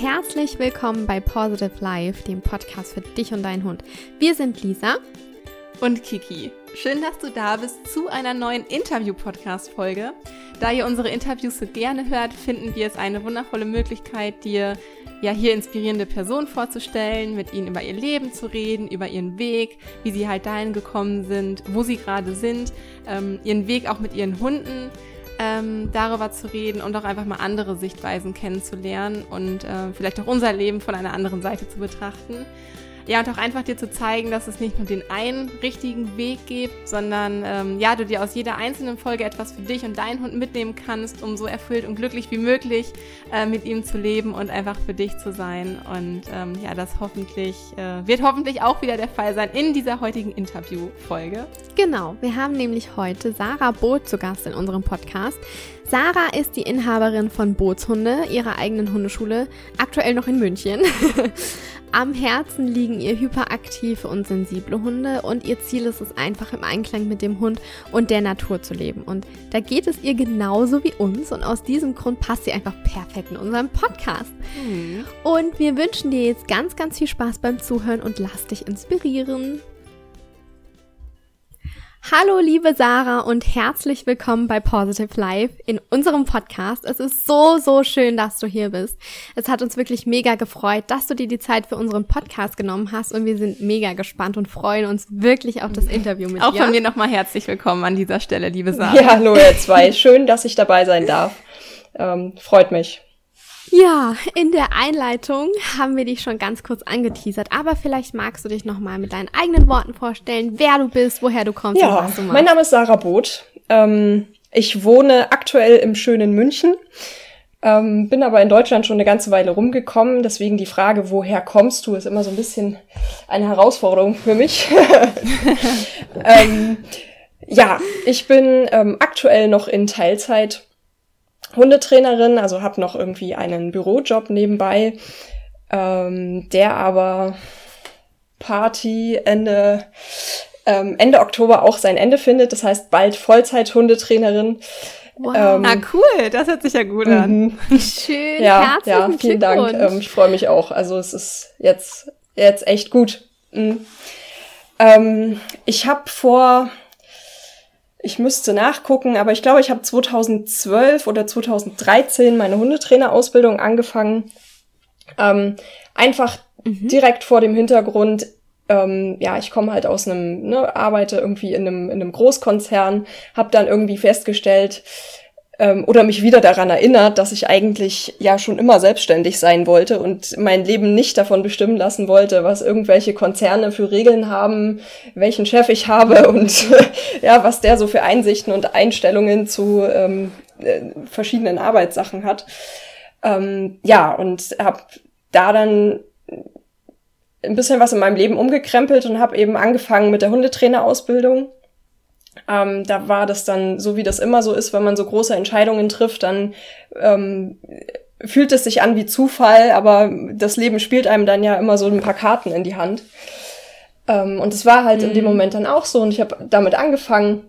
herzlich willkommen bei Positive Life, dem Podcast für dich und deinen Hund. Wir sind Lisa und Kiki. Schön, dass du da bist zu einer neuen Interview-Podcast-Folge. Da ihr unsere Interviews so gerne hört, finden wir es eine wundervolle Möglichkeit, dir ja hier inspirierende Personen vorzustellen, mit ihnen über ihr Leben zu reden, über ihren Weg, wie sie halt dahin gekommen sind, wo sie gerade sind, ähm, ihren Weg auch mit ihren Hunden ähm, darüber zu reden und auch einfach mal andere Sichtweisen kennenzulernen und äh, vielleicht auch unser Leben von einer anderen Seite zu betrachten. Ja, und auch einfach dir zu zeigen, dass es nicht nur den einen richtigen Weg gibt, sondern ähm, ja, du dir aus jeder einzelnen Folge etwas für dich und deinen Hund mitnehmen kannst, um so erfüllt und glücklich wie möglich äh, mit ihm zu leben und einfach für dich zu sein. Und ähm, ja, das hoffentlich äh, wird hoffentlich auch wieder der Fall sein in dieser heutigen Interview-Folge. Genau, wir haben nämlich heute Sarah Boot zu Gast in unserem Podcast. Sarah ist die Inhaberin von Bootshunde, ihrer eigenen Hundeschule, aktuell noch in München. Am Herzen liegen ihr hyperaktive und sensible Hunde und ihr Ziel ist es einfach im Einklang mit dem Hund und der Natur zu leben. Und da geht es ihr genauso wie uns und aus diesem Grund passt sie einfach perfekt in unserem Podcast. Mhm. Und wir wünschen dir jetzt ganz, ganz viel Spaß beim Zuhören und lass dich inspirieren. Hallo liebe Sarah und herzlich willkommen bei Positive Life in unserem Podcast. Es ist so, so schön, dass du hier bist. Es hat uns wirklich mega gefreut, dass du dir die Zeit für unseren Podcast genommen hast und wir sind mega gespannt und freuen uns wirklich auf das Interview mit Auch dir. Auch von mir nochmal herzlich willkommen an dieser Stelle, liebe Sarah. Ja, hallo ihr zwei. Schön, dass ich dabei sein darf. Ähm, freut mich. Ja, in der Einleitung haben wir dich schon ganz kurz angeteasert, aber vielleicht magst du dich nochmal mit deinen eigenen Worten vorstellen, wer du bist, woher du kommst ja, und was du machst. Mein Name ist Sarah Boot. Ähm, ich wohne aktuell im schönen München, ähm, bin aber in Deutschland schon eine ganze Weile rumgekommen. Deswegen die Frage, woher kommst du, ist immer so ein bisschen eine Herausforderung für mich. ähm, ja, ich bin ähm, aktuell noch in Teilzeit Hundetrainerin, also habe noch irgendwie einen Bürojob nebenbei, ähm, der aber Party Ende ähm, Ende Oktober auch sein Ende findet. Das heißt bald Vollzeit-Hundetrainerin. Wow. Ähm, ah, cool, das hört sich ja gut an. Mhm. Schön, ja, ja, vielen Dank. Ähm, ich freue mich auch. Also es ist jetzt, jetzt echt gut. Mhm. Ähm, ich habe vor ich müsste nachgucken, aber ich glaube, ich habe 2012 oder 2013 meine Hundetrainerausbildung angefangen. Ähm, einfach mhm. direkt vor dem Hintergrund, ähm, ja, ich komme halt aus einem, ne, arbeite irgendwie in einem, in einem Großkonzern, habe dann irgendwie festgestellt, ähm, oder mich wieder daran erinnert, dass ich eigentlich ja schon immer selbstständig sein wollte und mein Leben nicht davon bestimmen lassen wollte, was irgendwelche Konzerne für Regeln haben, welchen Chef ich habe und ja, was der so für Einsichten und Einstellungen zu ähm, äh, verschiedenen Arbeitssachen hat. Ähm, ja, und habe da dann ein bisschen was in meinem Leben umgekrempelt und habe eben angefangen mit der Hundetrainerausbildung ähm, da war das dann so, wie das immer so ist, wenn man so große Entscheidungen trifft, dann ähm, fühlt es sich an wie Zufall, aber das Leben spielt einem dann ja immer so ein paar Karten in die Hand. Ähm, und es war halt mhm. in dem mhm. Moment dann auch so und ich habe damit angefangen,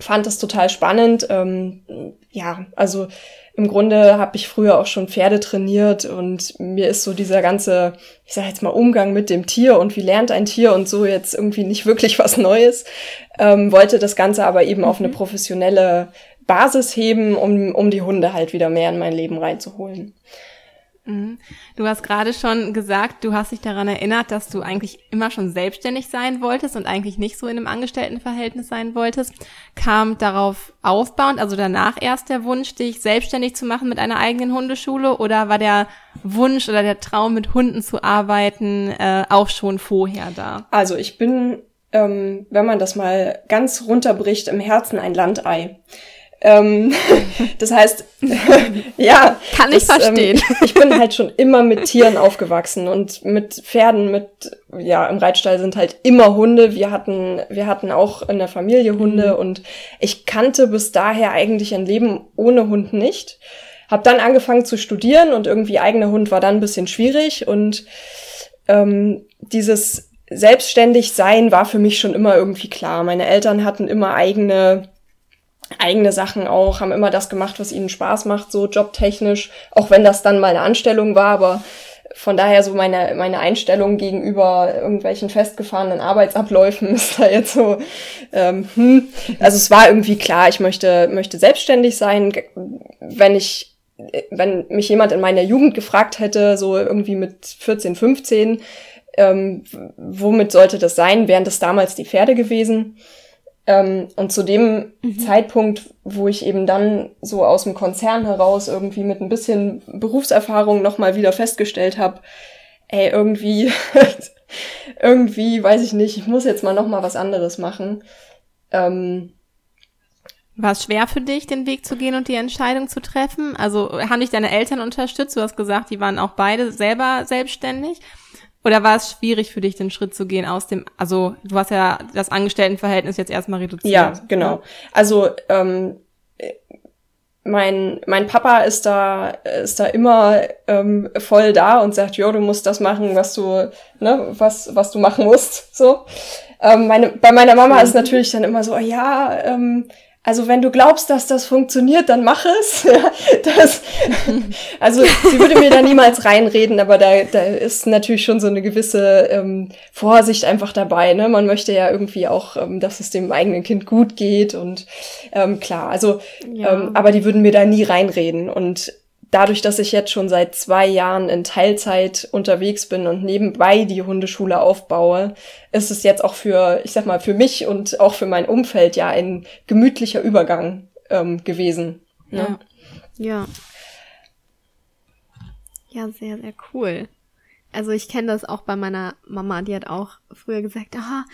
fand das total spannend. Ähm, ja, also im Grunde habe ich früher auch schon Pferde trainiert und mir ist so dieser ganze, ich sage jetzt mal, Umgang mit dem Tier und wie lernt ein Tier und so jetzt irgendwie nicht wirklich was Neues. Ähm, wollte das Ganze aber eben mhm. auf eine professionelle Basis heben, um, um die Hunde halt wieder mehr in mein Leben reinzuholen. Mhm. Du hast gerade schon gesagt, du hast dich daran erinnert, dass du eigentlich immer schon selbstständig sein wolltest und eigentlich nicht so in einem Angestelltenverhältnis sein wolltest. Kam darauf aufbauend, also danach erst der Wunsch, dich selbstständig zu machen mit einer eigenen Hundeschule oder war der Wunsch oder der Traum, mit Hunden zu arbeiten, äh, auch schon vorher da? Also ich bin, ähm, wenn man das mal ganz runterbricht, im Herzen ein Landei. Ähm, das heißt, ja. Kann ich das, ähm, verstehen. Ähm, ich bin halt schon immer mit Tieren aufgewachsen und mit Pferden, mit, ja, im Reitstall sind halt immer Hunde. Wir hatten, wir hatten auch in der Familie Hunde mhm. und ich kannte bis daher eigentlich ein Leben ohne Hund nicht. Hab dann angefangen zu studieren und irgendwie eigener Hund war dann ein bisschen schwierig und ähm, dieses selbstständig sein war für mich schon immer irgendwie klar. Meine Eltern hatten immer eigene eigene Sachen auch, haben immer das gemacht, was ihnen Spaß macht, so jobtechnisch, auch wenn das dann mal eine Anstellung war, aber von daher so meine, meine Einstellung gegenüber irgendwelchen festgefahrenen Arbeitsabläufen ist da jetzt so, ähm, hm. also es war irgendwie klar, ich möchte, möchte selbstständig sein. Wenn ich, wenn mich jemand in meiner Jugend gefragt hätte, so irgendwie mit 14, 15, ähm, womit sollte das sein, wären das damals die Pferde gewesen. Ähm, und zu dem mhm. Zeitpunkt, wo ich eben dann so aus dem Konzern heraus irgendwie mit ein bisschen Berufserfahrung nochmal wieder festgestellt habe, ey, irgendwie, irgendwie, weiß ich nicht, ich muss jetzt mal nochmal was anderes machen. Ähm, war es schwer für dich, den Weg zu gehen und die Entscheidung zu treffen? Also haben dich deine Eltern unterstützt? Du hast gesagt, die waren auch beide selber selbstständig. Oder war es schwierig für dich, den Schritt zu gehen aus dem, also du hast ja das Angestelltenverhältnis jetzt erstmal reduziert. Ja, genau. Also ähm, mein, mein Papa ist da, ist da immer ähm, voll da und sagt, jo, du musst das machen, was du, ne, was, was du machen musst. So. Ähm, meine, bei meiner Mama mhm. ist natürlich dann immer so, ja, ähm, also wenn du glaubst, dass das funktioniert, dann mach es. das, also sie würde mir da niemals reinreden, aber da, da ist natürlich schon so eine gewisse ähm, Vorsicht einfach dabei. Ne? Man möchte ja irgendwie auch, ähm, dass es dem eigenen Kind gut geht und ähm, klar, also ja. ähm, aber die würden mir da nie reinreden. Und dadurch, dass ich jetzt schon seit zwei Jahren in Teilzeit unterwegs bin und nebenbei die Hundeschule aufbaue, ist es jetzt auch für, ich sag mal, für mich und auch für mein Umfeld ja ein gemütlicher Übergang ähm, gewesen. Ne? Ja. ja. Ja, sehr, sehr cool. Also ich kenne das auch bei meiner Mama, die hat auch früher gesagt, ah,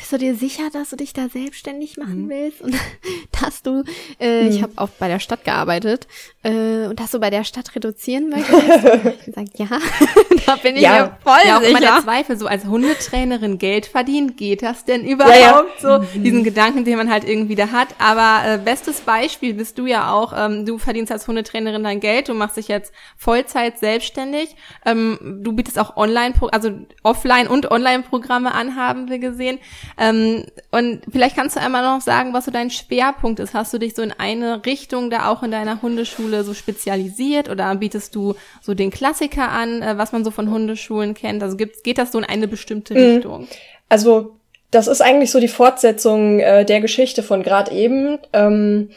bist du dir sicher, dass du dich da selbstständig machen mhm. willst und dass du, äh, mhm. ich habe auch bei der Stadt gearbeitet äh, und dass du bei der Stadt reduzieren möchtest? ich gesagt, ja, da bin ich ja, mir voll ja, auch sicher. immer der Zweifel, so als Hundetrainerin Geld verdienen, geht das denn überhaupt? Ja, ja. So mhm. diesen Gedanken, den man halt irgendwie da hat. Aber äh, bestes Beispiel bist du ja auch. Ähm, du verdienst als Hundetrainerin dein Geld, du machst dich jetzt Vollzeit selbstständig. Ähm, du bietest auch Online, also Offline und Online-Programme an, haben wir gesehen. Ähm, und vielleicht kannst du einmal noch sagen, was so dein Schwerpunkt ist. Hast du dich so in eine Richtung da auch in deiner Hundeschule so spezialisiert oder bietest du so den Klassiker an, äh, was man so von Hundeschulen kennt? Also gibt, geht das so in eine bestimmte mhm. Richtung? Also das ist eigentlich so die Fortsetzung äh, der Geschichte von gerade eben. Ähm,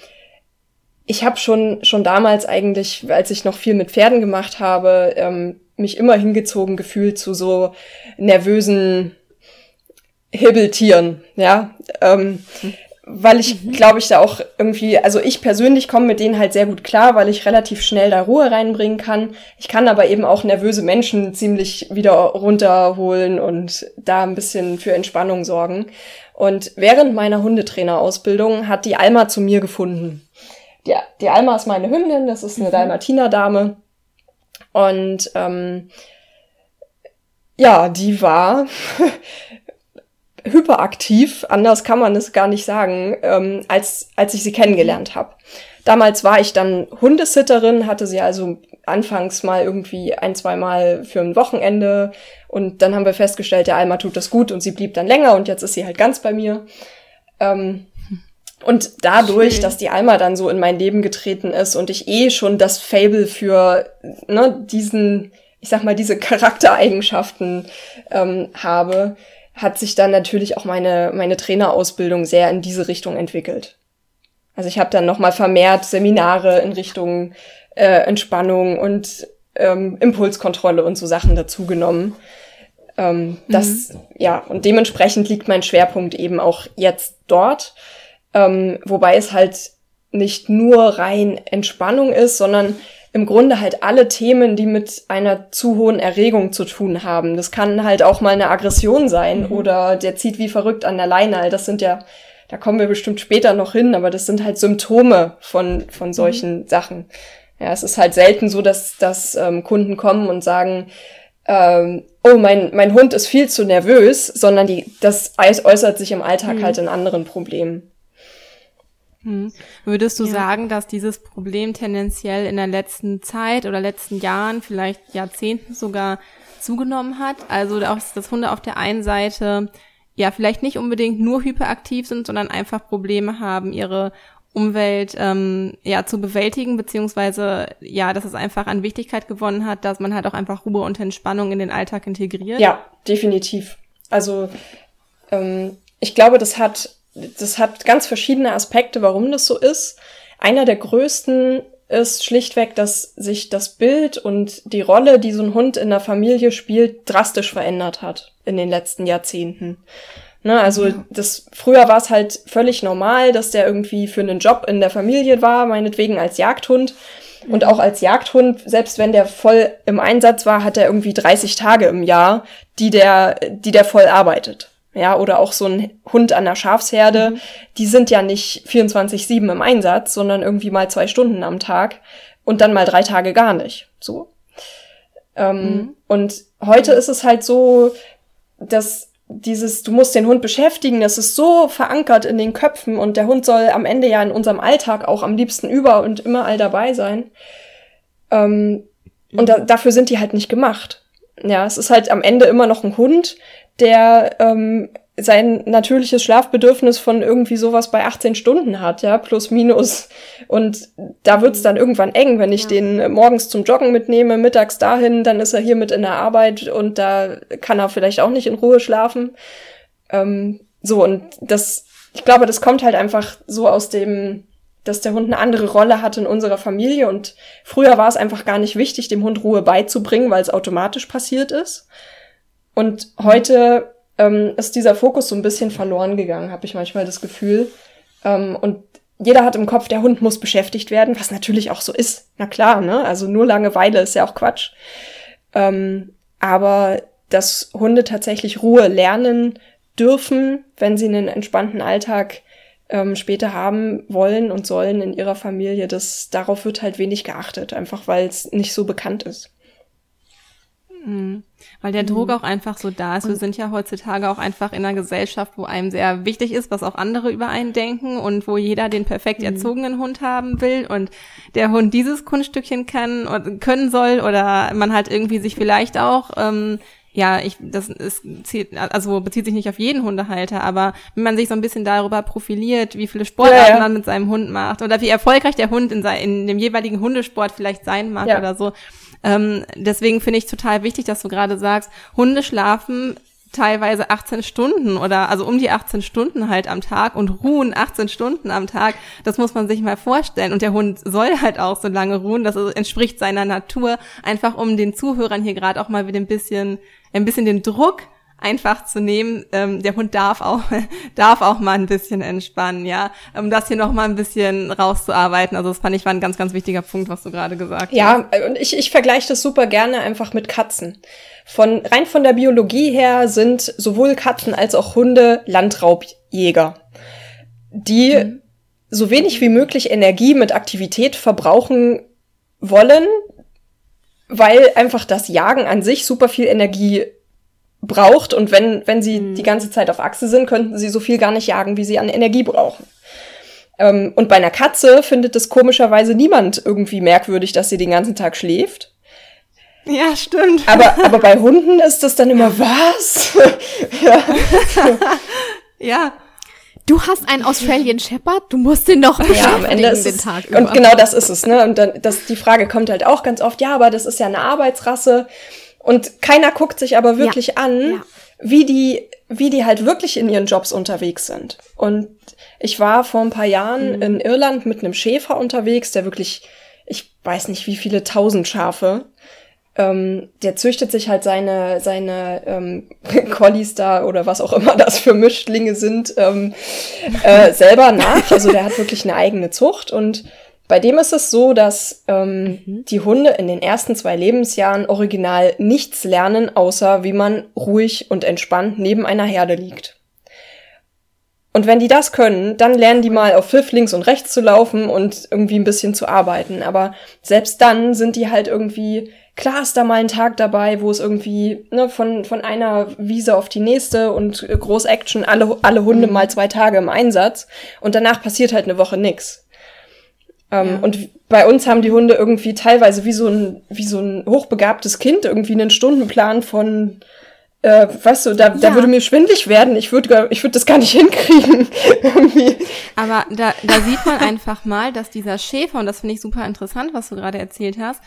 ich habe schon schon damals eigentlich, als ich noch viel mit Pferden gemacht habe, ähm, mich immer hingezogen gefühlt zu so nervösen Hibbeltieren, ja. Ähm, weil ich, mhm. glaube ich, da auch irgendwie, also ich persönlich komme mit denen halt sehr gut klar, weil ich relativ schnell da Ruhe reinbringen kann. Ich kann aber eben auch nervöse Menschen ziemlich wieder runterholen und da ein bisschen für Entspannung sorgen. Und während meiner Hundetrainerausbildung hat die Alma zu mir gefunden. Die, die Alma ist meine Hündin, das ist eine mhm. Dalmatiner-Dame. Und ähm, ja, die war hyperaktiv, anders kann man es gar nicht sagen, ähm, als, als ich sie kennengelernt habe. Damals war ich dann Hundesitterin, hatte sie also anfangs mal irgendwie ein, zwei Mal für ein Wochenende und dann haben wir festgestellt, der Alma tut das gut und sie blieb dann länger und jetzt ist sie halt ganz bei mir. Ähm, und dadurch, Schön. dass die Alma dann so in mein Leben getreten ist und ich eh schon das Fable für ne, diesen, ich sag mal, diese Charaktereigenschaften ähm, habe, hat sich dann natürlich auch meine, meine Trainerausbildung sehr in diese Richtung entwickelt. Also ich habe dann nochmal vermehrt Seminare in Richtung äh, Entspannung und ähm, Impulskontrolle und so Sachen dazugenommen. Ähm, mhm. Das, ja, und dementsprechend liegt mein Schwerpunkt eben auch jetzt dort. Ähm, wobei es halt nicht nur rein Entspannung ist, sondern im Grunde halt alle Themen, die mit einer zu hohen Erregung zu tun haben. Das kann halt auch mal eine Aggression sein mhm. oder der zieht wie verrückt an der Leine. All das sind ja, da kommen wir bestimmt später noch hin, aber das sind halt Symptome von, von mhm. solchen mhm. Sachen. Ja, es ist halt selten so, dass, dass ähm, Kunden kommen und sagen, ähm, oh, mein, mein Hund ist viel zu nervös, sondern die, das äußert sich im Alltag mhm. halt in anderen Problemen. Hm. Würdest du ja. sagen, dass dieses Problem tendenziell in der letzten Zeit oder letzten Jahren, vielleicht Jahrzehnten sogar zugenommen hat? Also dass Hunde auf der einen Seite ja vielleicht nicht unbedingt nur hyperaktiv sind, sondern einfach Probleme haben, ihre Umwelt ähm, ja zu bewältigen, beziehungsweise ja, dass es einfach an Wichtigkeit gewonnen hat, dass man halt auch einfach Ruhe und Entspannung in den Alltag integriert. Ja, definitiv. Also ähm, ich glaube, das hat das hat ganz verschiedene Aspekte, warum das so ist. Einer der größten ist schlichtweg, dass sich das Bild und die Rolle, die so ein Hund in der Familie spielt, drastisch verändert hat in den letzten Jahrzehnten. Ne, also ja. das früher war es halt völlig normal, dass der irgendwie für einen Job in der Familie war, meinetwegen als Jagdhund. Und auch als Jagdhund, selbst wenn der voll im Einsatz war, hat er irgendwie 30 Tage im Jahr, die der, die der voll arbeitet. Ja, oder auch so ein Hund an der Schafsherde, mhm. die sind ja nicht 24-7 im Einsatz, sondern irgendwie mal zwei Stunden am Tag und dann mal drei Tage gar nicht. So. Ähm, mhm. Und heute ist es halt so, dass dieses, du musst den Hund beschäftigen, das ist so verankert in den Köpfen und der Hund soll am Ende ja in unserem Alltag auch am liebsten über und immer all dabei sein. Ähm, und da, dafür sind die halt nicht gemacht. Ja, es ist halt am Ende immer noch ein Hund, der ähm, sein natürliches Schlafbedürfnis von irgendwie sowas bei 18 Stunden hat, ja, plus minus. Und da wird's dann irgendwann eng, wenn ich ja. den morgens zum Joggen mitnehme, mittags dahin, dann ist er hier mit in der Arbeit und da kann er vielleicht auch nicht in Ruhe schlafen. Ähm, so, und das, ich glaube, das kommt halt einfach so aus dem, dass der Hund eine andere Rolle hat in unserer Familie und früher war es einfach gar nicht wichtig, dem Hund Ruhe beizubringen, weil es automatisch passiert ist. Und heute ähm, ist dieser Fokus so ein bisschen verloren gegangen, habe ich manchmal das Gefühl. Ähm, und jeder hat im Kopf, der Hund muss beschäftigt werden, was natürlich auch so ist. Na klar, ne? Also nur Langeweile ist ja auch Quatsch. Ähm, aber dass Hunde tatsächlich Ruhe lernen dürfen, wenn sie einen entspannten Alltag ähm, später haben wollen und sollen in ihrer Familie, das darauf wird halt wenig geachtet, einfach weil es nicht so bekannt ist. Mhm. Weil der Druck mhm. auch einfach so da ist. Wir sind ja heutzutage auch einfach in einer Gesellschaft, wo einem sehr wichtig ist, was auch andere über einen denken und wo jeder den perfekt mhm. erzogenen Hund haben will und der Hund dieses Kunststückchen kann oder können soll oder man halt irgendwie sich vielleicht auch ähm, ja, ich, das ist, also bezieht sich nicht auf jeden Hundehalter, aber wenn man sich so ein bisschen darüber profiliert, wie viele Sportarten ja, ja. man mit seinem Hund macht oder wie erfolgreich der Hund in, sein, in dem jeweiligen Hundesport vielleicht sein mag ja. oder so, ähm, deswegen finde ich total wichtig, dass du gerade sagst, Hunde schlafen teilweise 18 Stunden oder also um die 18 Stunden halt am Tag und ruhen 18 Stunden am Tag. Das muss man sich mal vorstellen. Und der Hund soll halt auch so lange ruhen. Das entspricht seiner Natur. Einfach um den Zuhörern hier gerade auch mal wieder ein bisschen, ein bisschen den Druck einfach zu nehmen. Ähm, der Hund darf auch, darf auch mal ein bisschen entspannen, ja, um das hier noch mal ein bisschen rauszuarbeiten. Also das fand ich war ein ganz, ganz wichtiger Punkt, was du gerade gesagt hast. Ja, und ich, ich vergleiche das super gerne einfach mit Katzen. Von, rein von der Biologie her sind sowohl Katzen als auch Hunde Landraubjäger, die mhm. so wenig wie möglich Energie mit Aktivität verbrauchen wollen, weil einfach das Jagen an sich super viel Energie braucht. Und wenn, wenn sie mhm. die ganze Zeit auf Achse sind, könnten sie so viel gar nicht jagen, wie sie an Energie brauchen. Ähm, und bei einer Katze findet es komischerweise niemand irgendwie merkwürdig, dass sie den ganzen Tag schläft. Ja, stimmt. Aber, aber bei Hunden ist das dann immer was? ja. ja. Du hast einen Australian Shepherd, du musst den doch beschäftigen ja, am Ende ist den Tag über. Und genau das ist es, ne? Und dann, das, die Frage kommt halt auch ganz oft, ja, aber das ist ja eine Arbeitsrasse. Und keiner guckt sich aber wirklich ja. an, ja. wie die, wie die halt wirklich in ihren Jobs unterwegs sind. Und ich war vor ein paar Jahren mhm. in Irland mit einem Schäfer unterwegs, der wirklich, ich weiß nicht, wie viele tausend Schafe ähm, der züchtet sich halt seine, seine ähm, Collies da oder was auch immer das für Mischlinge sind, ähm, äh, selber nach. Also der hat wirklich eine eigene Zucht und bei dem ist es so, dass ähm, mhm. die Hunde in den ersten zwei Lebensjahren original nichts lernen, außer wie man ruhig und entspannt neben einer Herde liegt. Und wenn die das können, dann lernen die mal auf Pfiff links und rechts zu laufen und irgendwie ein bisschen zu arbeiten. Aber selbst dann sind die halt irgendwie, klar ist da mal ein Tag dabei, wo es irgendwie ne, von, von einer Wiese auf die nächste und Groß Action, alle, alle Hunde mhm. mal zwei Tage im Einsatz. Und danach passiert halt eine Woche nix. Ähm, ja. Und bei uns haben die Hunde irgendwie teilweise wie so ein, wie so ein hochbegabtes Kind irgendwie einen Stundenplan von äh, weißt du, da, ja. da würde mir schwindlig werden. Ich würde ich würd das gar nicht hinkriegen. Aber da, da sieht man einfach mal, dass dieser Schäfer, und das finde ich super interessant, was du gerade erzählt hast,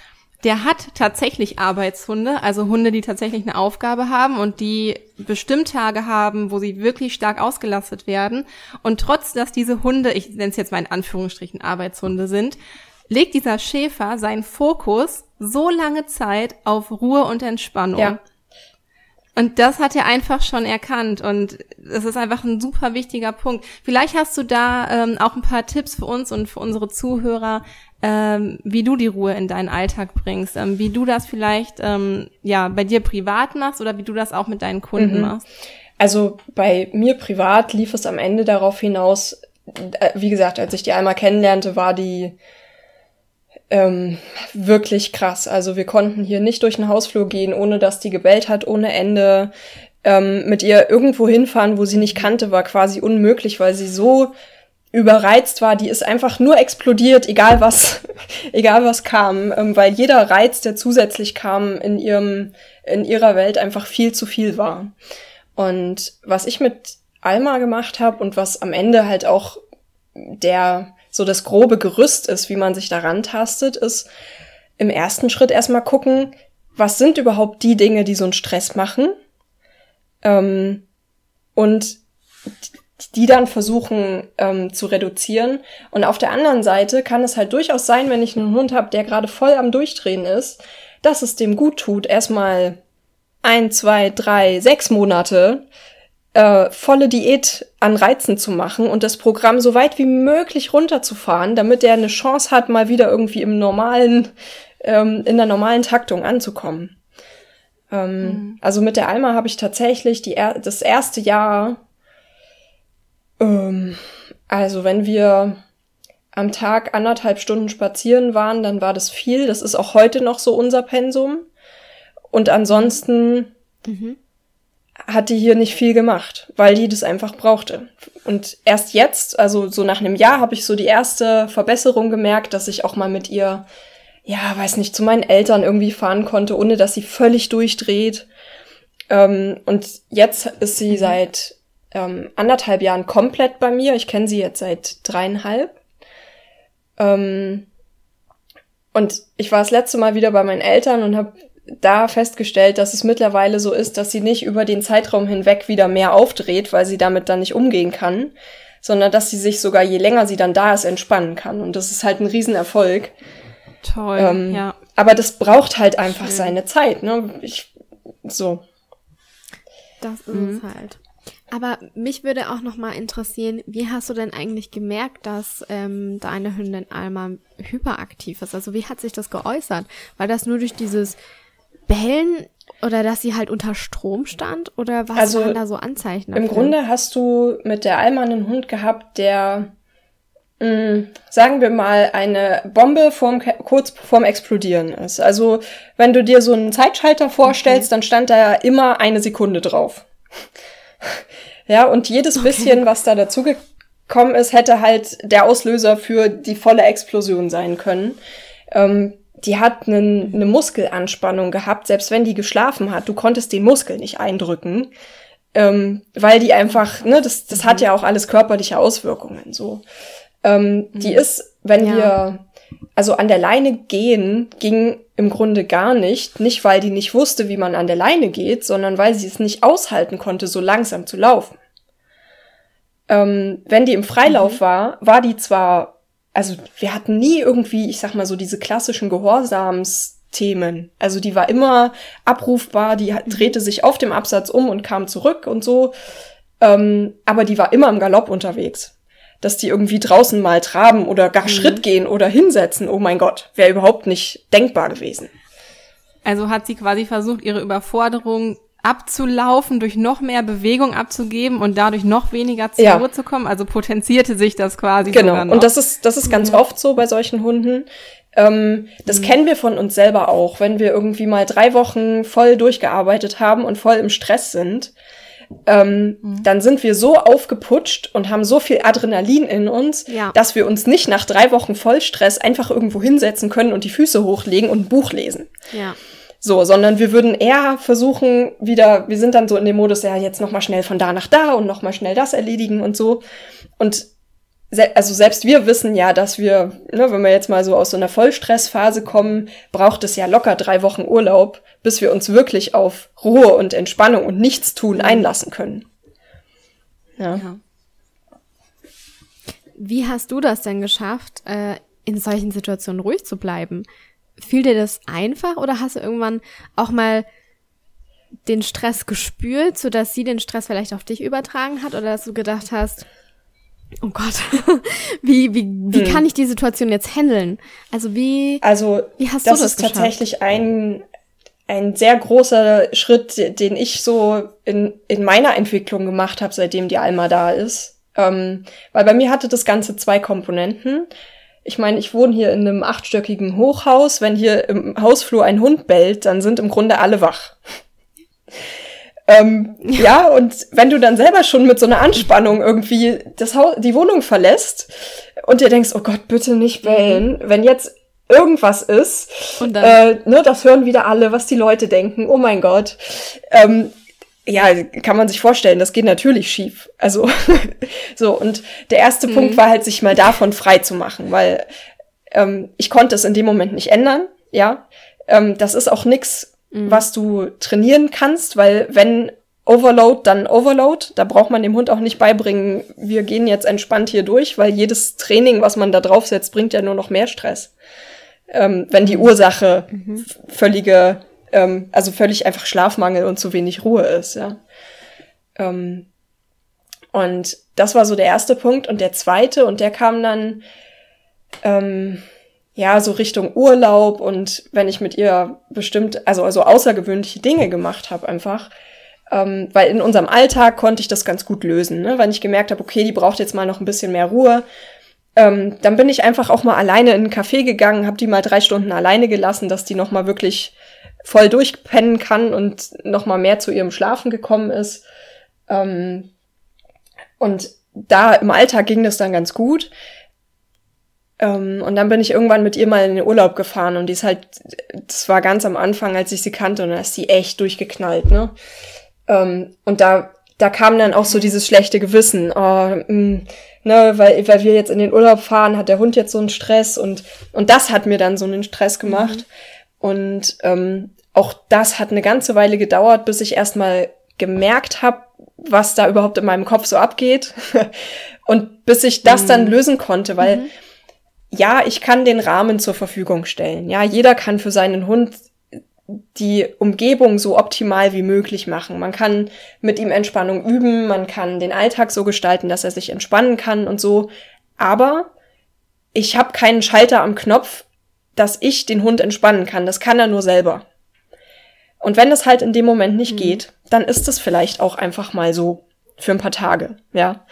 der hat tatsächlich Arbeitshunde, also Hunde, die tatsächlich eine Aufgabe haben und die bestimmt Tage haben, wo sie wirklich stark ausgelastet werden. Und trotz, dass diese Hunde, ich nenne es jetzt mal in Anführungsstrichen Arbeitshunde sind, legt dieser Schäfer seinen Fokus so lange Zeit auf Ruhe und Entspannung. Ja. Und das hat er einfach schon erkannt und das ist einfach ein super wichtiger Punkt. Vielleicht hast du da ähm, auch ein paar Tipps für uns und für unsere Zuhörer, ähm, wie du die Ruhe in deinen Alltag bringst, ähm, wie du das vielleicht ähm, ja bei dir privat machst oder wie du das auch mit deinen Kunden mhm. machst. Also bei mir privat lief es am Ende darauf hinaus, äh, wie gesagt, als ich die einmal kennenlernte, war die ähm, wirklich krass. Also wir konnten hier nicht durch den Hausflur gehen, ohne dass die gebellt hat, ohne Ende. Ähm, mit ihr irgendwo hinfahren, wo sie nicht kannte, war quasi unmöglich, weil sie so überreizt war, die ist einfach nur explodiert, egal was, egal was kam, ähm, weil jeder Reiz, der zusätzlich kam, in ihrem, in ihrer Welt einfach viel zu viel war. Und was ich mit Alma gemacht habe und was am Ende halt auch der so das grobe Gerüst ist, wie man sich daran tastet, ist im ersten Schritt erstmal gucken, was sind überhaupt die Dinge, die so einen Stress machen ähm, und die dann versuchen ähm, zu reduzieren. Und auf der anderen Seite kann es halt durchaus sein, wenn ich einen Hund habe, der gerade voll am Durchdrehen ist, dass es dem gut tut, erstmal ein, zwei, drei, sechs Monate äh, volle Diät an Reizen zu machen und das Programm so weit wie möglich runterzufahren, damit er eine Chance hat, mal wieder irgendwie im normalen, ähm, in der normalen Taktung anzukommen. Ähm, mhm. Also mit der Alma habe ich tatsächlich die, das erste Jahr, ähm, also wenn wir am Tag anderthalb Stunden spazieren waren, dann war das viel. Das ist auch heute noch so unser Pensum. Und ansonsten mhm hat die hier nicht viel gemacht, weil die das einfach brauchte. Und erst jetzt, also so nach einem Jahr, habe ich so die erste Verbesserung gemerkt, dass ich auch mal mit ihr, ja, weiß nicht, zu meinen Eltern irgendwie fahren konnte, ohne dass sie völlig durchdreht. Ähm, und jetzt ist sie mhm. seit ähm, anderthalb Jahren komplett bei mir. Ich kenne sie jetzt seit dreieinhalb. Ähm, und ich war das letzte Mal wieder bei meinen Eltern und habe da festgestellt, dass es mittlerweile so ist, dass sie nicht über den Zeitraum hinweg wieder mehr aufdreht, weil sie damit dann nicht umgehen kann, sondern dass sie sich sogar je länger sie dann da ist, entspannen kann. Und das ist halt ein Riesenerfolg. Toll, ähm, ja. Aber das braucht halt einfach Schön. seine Zeit, ne? Ich, so. Das ist mhm. es halt. Aber mich würde auch noch mal interessieren, wie hast du denn eigentlich gemerkt, dass ähm, deine Hündin Alma hyperaktiv ist? Also wie hat sich das geäußert? War das nur durch dieses Bellen oder dass sie halt unter Strom stand? Oder was also, waren da so Anzeichen? Dafür? Im Grunde hast du mit der Alma einen Hund gehabt, der, mh, mm, sagen wir mal, eine Bombe vorm, kurz vorm Explodieren ist. Also, wenn du dir so einen Zeitschalter vorstellst, okay. dann stand da immer eine Sekunde drauf. ja, und jedes okay. bisschen, was da dazugekommen ist, hätte halt der Auslöser für die volle Explosion sein können. Ähm, die hat einen, eine Muskelanspannung gehabt, selbst wenn die geschlafen hat. Du konntest den Muskel nicht eindrücken, ähm, weil die einfach, ne, das, das hat ja auch alles körperliche Auswirkungen. So, ähm, die mhm. ist, wenn ja. wir also an der Leine gehen, ging im Grunde gar nicht. Nicht, weil die nicht wusste, wie man an der Leine geht, sondern weil sie es nicht aushalten konnte, so langsam zu laufen. Ähm, wenn die im Freilauf mhm. war, war die zwar also wir hatten nie irgendwie, ich sag mal so, diese klassischen Gehorsamsthemen. Also die war immer abrufbar, die mhm. drehte sich auf dem Absatz um und kam zurück und so. Ähm, aber die war immer im Galopp unterwegs. Dass die irgendwie draußen mal traben oder gar mhm. Schritt gehen oder hinsetzen, oh mein Gott, wäre überhaupt nicht denkbar gewesen. Also hat sie quasi versucht, ihre Überforderung abzulaufen, durch noch mehr Bewegung abzugeben und dadurch noch weniger zur ja. Ruhe zu kommen. Also potenzierte sich das quasi. Genau. Und das ist, das ist ganz mhm. oft so bei solchen Hunden. Ähm, das mhm. kennen wir von uns selber auch, wenn wir irgendwie mal drei Wochen voll durchgearbeitet haben und voll im Stress sind. Ähm, mhm. dann sind wir so aufgeputscht und haben so viel Adrenalin in uns, ja. dass wir uns nicht nach drei Wochen Vollstress einfach irgendwo hinsetzen können und die Füße hochlegen und ein Buch lesen. Ja. So, sondern wir würden eher versuchen, wieder, wir sind dann so in dem Modus, ja, jetzt nochmal schnell von da nach da und nochmal schnell das erledigen und so. Und se also selbst wir wissen ja, dass wir, ne, wenn wir jetzt mal so aus so einer Vollstressphase kommen, braucht es ja locker drei Wochen Urlaub, bis wir uns wirklich auf Ruhe und Entspannung und Nichtstun einlassen können. Ja. ja. Wie hast du das denn geschafft, äh, in solchen Situationen ruhig zu bleiben? Fiel dir das einfach oder hast du irgendwann auch mal den Stress gespürt, sodass sie den Stress vielleicht auf dich übertragen hat oder dass du gedacht hast, oh Gott, wie, wie, wie hm. kann ich die Situation jetzt handeln? Also wie, also, wie hast das du das ist geschafft? tatsächlich ein, ein sehr großer Schritt, den ich so in, in meiner Entwicklung gemacht habe, seitdem die Alma da ist. Ähm, weil bei mir hatte das Ganze zwei Komponenten. Ich meine, ich wohne hier in einem achtstöckigen Hochhaus. Wenn hier im Hausflur ein Hund bellt, dann sind im Grunde alle wach. ähm, ja. ja, und wenn du dann selber schon mit so einer Anspannung irgendwie das Haus, die Wohnung verlässt und dir denkst, oh Gott, bitte nicht bellen, mhm. wenn jetzt irgendwas ist, und dann? Äh, ne, das hören wieder alle, was die Leute denken, oh mein Gott. Ähm, ja, kann man sich vorstellen, das geht natürlich schief. Also so, und der erste mhm. Punkt war halt, sich mal davon frei zu machen, weil ähm, ich konnte es in dem Moment nicht ändern, ja. Ähm, das ist auch nix, mhm. was du trainieren kannst, weil wenn Overload, dann Overload. Da braucht man dem Hund auch nicht beibringen, wir gehen jetzt entspannt hier durch, weil jedes Training, was man da draufsetzt, bringt ja nur noch mehr Stress. Ähm, wenn die mhm. Ursache mhm. völlige ähm, also völlig einfach Schlafmangel und zu wenig Ruhe ist, ja. Ähm, und das war so der erste Punkt. Und der zweite, und der kam dann, ähm, ja, so Richtung Urlaub und wenn ich mit ihr bestimmt, also, also außergewöhnliche Dinge gemacht habe einfach. Ähm, weil in unserem Alltag konnte ich das ganz gut lösen. Ne? Wenn ich gemerkt habe, okay, die braucht jetzt mal noch ein bisschen mehr Ruhe, ähm, dann bin ich einfach auch mal alleine in einen Café gegangen, habe die mal drei Stunden alleine gelassen, dass die noch mal wirklich voll durchpennen kann und noch mal mehr zu ihrem Schlafen gekommen ist. Ähm, und da im Alltag ging das dann ganz gut. Ähm, und dann bin ich irgendwann mit ihr mal in den Urlaub gefahren und die ist halt, das war ganz am Anfang, als ich sie kannte und da ist sie echt durchgeknallt, ne? Ähm, und da, da kam dann auch so dieses schlechte Gewissen, oh, mh, mm, ne, weil, weil wir jetzt in den Urlaub fahren, hat der Hund jetzt so einen Stress und, und das hat mir dann so einen Stress gemacht. Mhm. Und ähm, auch das hat eine ganze Weile gedauert, bis ich erstmal gemerkt habe, was da überhaupt in meinem Kopf so abgeht. und bis ich das mhm. dann lösen konnte, weil mhm. ja, ich kann den Rahmen zur Verfügung stellen. Ja, jeder kann für seinen Hund die Umgebung so optimal wie möglich machen. Man kann mit ihm Entspannung üben, man kann den Alltag so gestalten, dass er sich entspannen kann und so. Aber ich habe keinen Schalter am Knopf, dass ich den Hund entspannen kann. Das kann er nur selber. Und wenn es halt in dem Moment nicht mhm. geht, dann ist es vielleicht auch einfach mal so für ein paar Tage, ja.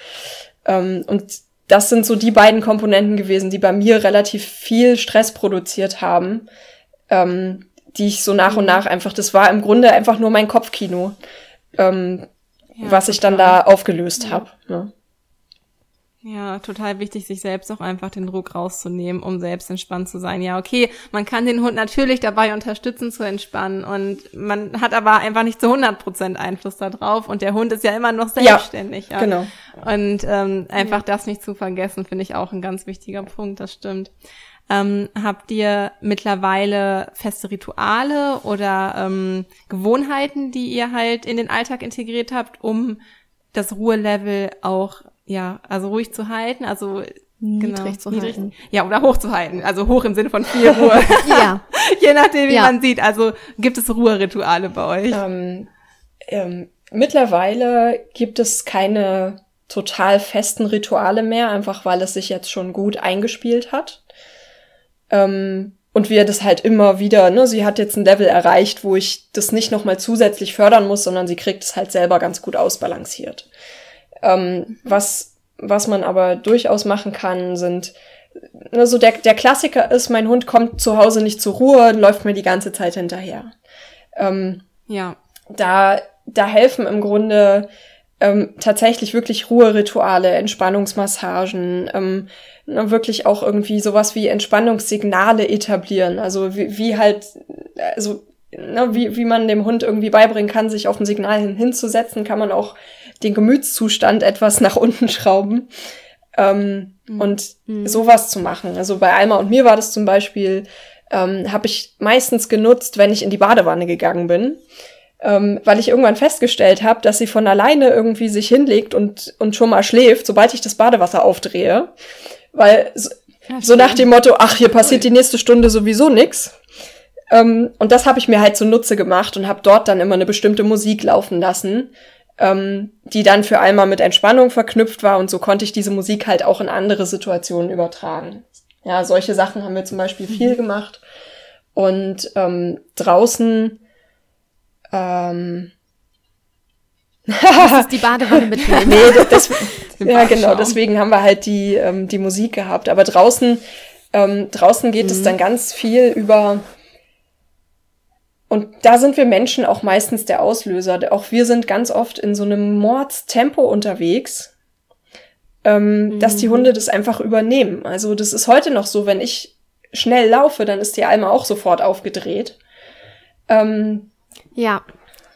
Ähm, und das sind so die beiden Komponenten gewesen, die bei mir relativ viel Stress produziert haben, ähm, die ich so nach und mhm. nach einfach, das war im Grunde einfach nur mein Kopfkino, ähm, ja, was ich dann da aufgelöst ja. habe. Ne? Ja, total wichtig, sich selbst auch einfach den Druck rauszunehmen, um selbst entspannt zu sein. Ja, okay, man kann den Hund natürlich dabei unterstützen zu entspannen und man hat aber einfach nicht zu 100 Prozent Einfluss darauf und der Hund ist ja immer noch selbstständig. Ja, ja. genau. Und ähm, einfach ja. das nicht zu vergessen, finde ich auch ein ganz wichtiger Punkt, das stimmt. Ähm, habt ihr mittlerweile feste Rituale oder ähm, Gewohnheiten, die ihr halt in den Alltag integriert habt, um das Ruhelevel auch ja, also ruhig zu halten, also niedrig genau, zu niedrig, halten. Ja, oder hoch zu halten. Also hoch im Sinne von viel Ruhe. ja. Je nachdem, wie ja. man sieht. Also gibt es Ruherituale bei euch? Ähm, ähm, mittlerweile gibt es keine total festen Rituale mehr, einfach weil es sich jetzt schon gut eingespielt hat. Ähm, und wir das halt immer wieder, ne, sie hat jetzt ein Level erreicht, wo ich das nicht nochmal zusätzlich fördern muss, sondern sie kriegt es halt selber ganz gut ausbalanciert. Ähm, was, was man aber durchaus machen kann, sind also der, der Klassiker ist, mein Hund kommt zu Hause nicht zur Ruhe, läuft mir die ganze Zeit hinterher. Ähm, ja. Da, da helfen im Grunde ähm, tatsächlich wirklich Ruherituale, Entspannungsmassagen, ähm, wirklich auch irgendwie sowas wie Entspannungssignale etablieren. Also wie, wie halt, also ne, wie, wie man dem Hund irgendwie beibringen kann, sich auf ein Signal hin, hinzusetzen, kann man auch den Gemütszustand etwas nach unten schrauben. Ähm, mhm. Und mhm. sowas zu machen. Also bei Alma und mir war das zum Beispiel, ähm, habe ich meistens genutzt, wenn ich in die Badewanne gegangen bin. Ähm, weil ich irgendwann festgestellt habe, dass sie von alleine irgendwie sich hinlegt und, und schon mal schläft, sobald ich das Badewasser aufdrehe. Weil so, ja, so nach dem Motto, ach, hier passiert die nächste Stunde sowieso nix. Ähm, und das habe ich mir halt zunutze gemacht und habe dort dann immer eine bestimmte Musik laufen lassen, ähm, die dann für einmal mit Entspannung verknüpft war und so konnte ich diese Musik halt auch in andere Situationen übertragen. Ja, solche Sachen haben wir zum Beispiel viel mhm. gemacht. Und ähm, draußen ähm, das ist die Badewanne mitnehmen. nee, das, ja genau, deswegen haben wir halt die, ähm, die Musik gehabt. Aber draußen, ähm, draußen geht mhm. es dann ganz viel über und da sind wir Menschen auch meistens der Auslöser. Auch wir sind ganz oft in so einem Mordstempo unterwegs, ähm, mhm. dass die mhm. Hunde das einfach übernehmen. Also das ist heute noch so, wenn ich schnell laufe, dann ist die Alma auch sofort aufgedreht. Ähm, ja,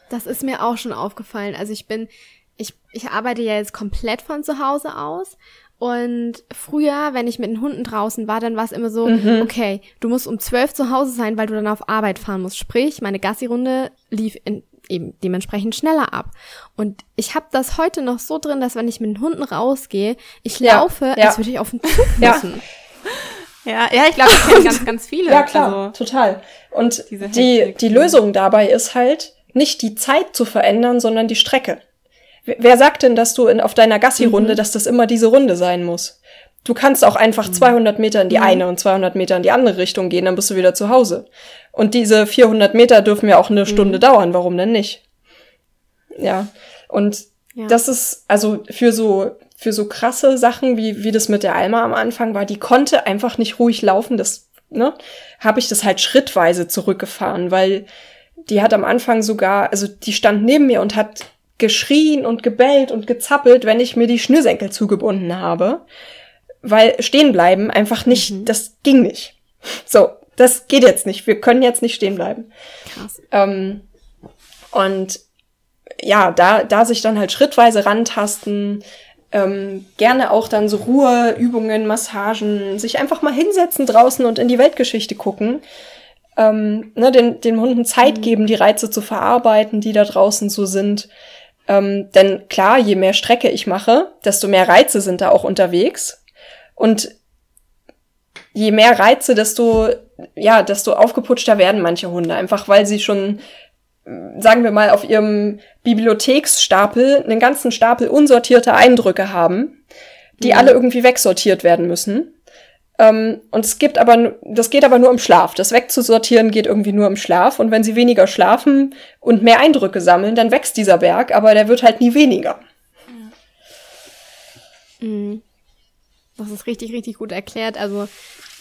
das ist mir auch schon aufgefallen. Also ich bin, ich, ich arbeite ja jetzt komplett von zu Hause aus und früher, wenn ich mit den Hunden draußen war, dann war es immer so, mhm. okay, du musst um zwölf zu Hause sein, weil du dann auf Arbeit fahren musst. Sprich, meine Gassi-Runde lief in, eben dementsprechend schneller ab. Und ich habe das heute noch so drin, dass wenn ich mit den Hunden rausgehe, ich ja, laufe, ja. als würde ich auf den Zug müssen. Ja, ja, ich glaube, das kennen ganz, ganz viele. Ja, klar, also, total. Und die, die Lösung dabei ist halt, nicht die Zeit zu verändern, sondern die Strecke. Wer sagt denn, dass du in, auf deiner Gassi-Runde, mhm. dass das immer diese Runde sein muss? Du kannst auch einfach mhm. 200 Meter in die mhm. eine und 200 Meter in die andere Richtung gehen, dann bist du wieder zu Hause. Und diese 400 Meter dürfen ja auch eine mhm. Stunde dauern, warum denn nicht? Ja, und ja. das ist, also für so, für so krasse Sachen, wie, wie das mit der Alma am Anfang war, die konnte einfach nicht ruhig laufen, das, ne, habe ich das halt schrittweise zurückgefahren, weil die hat am Anfang sogar, also die stand neben mir und hat geschrien und gebellt und gezappelt, wenn ich mir die Schnürsenkel zugebunden habe. Weil stehen bleiben einfach nicht, mhm. das ging nicht. So, das geht jetzt nicht. Wir können jetzt nicht stehen bleiben. Krass. Ähm, und ja, da, da sich dann halt schrittweise rantasten, ähm, gerne auch dann so Ruheübungen, Massagen, sich einfach mal hinsetzen draußen und in die Weltgeschichte gucken. Ähm, ne, den, den Hunden Zeit mhm. geben, die Reize zu verarbeiten, die da draußen so sind. Ähm, denn klar, je mehr Strecke ich mache, desto mehr Reize sind da auch unterwegs. Und je mehr Reize, desto, ja, desto aufgeputschter werden manche Hunde. Einfach weil sie schon, sagen wir mal, auf ihrem Bibliotheksstapel einen ganzen Stapel unsortierter Eindrücke haben, die mhm. alle irgendwie wegsortiert werden müssen. Ähm, und es gibt aber, das geht aber nur im Schlaf. Das wegzusortieren geht irgendwie nur im Schlaf. Und wenn sie weniger schlafen und mehr Eindrücke sammeln, dann wächst dieser Berg, aber der wird halt nie weniger. Mhm. Das ist richtig, richtig gut erklärt. Also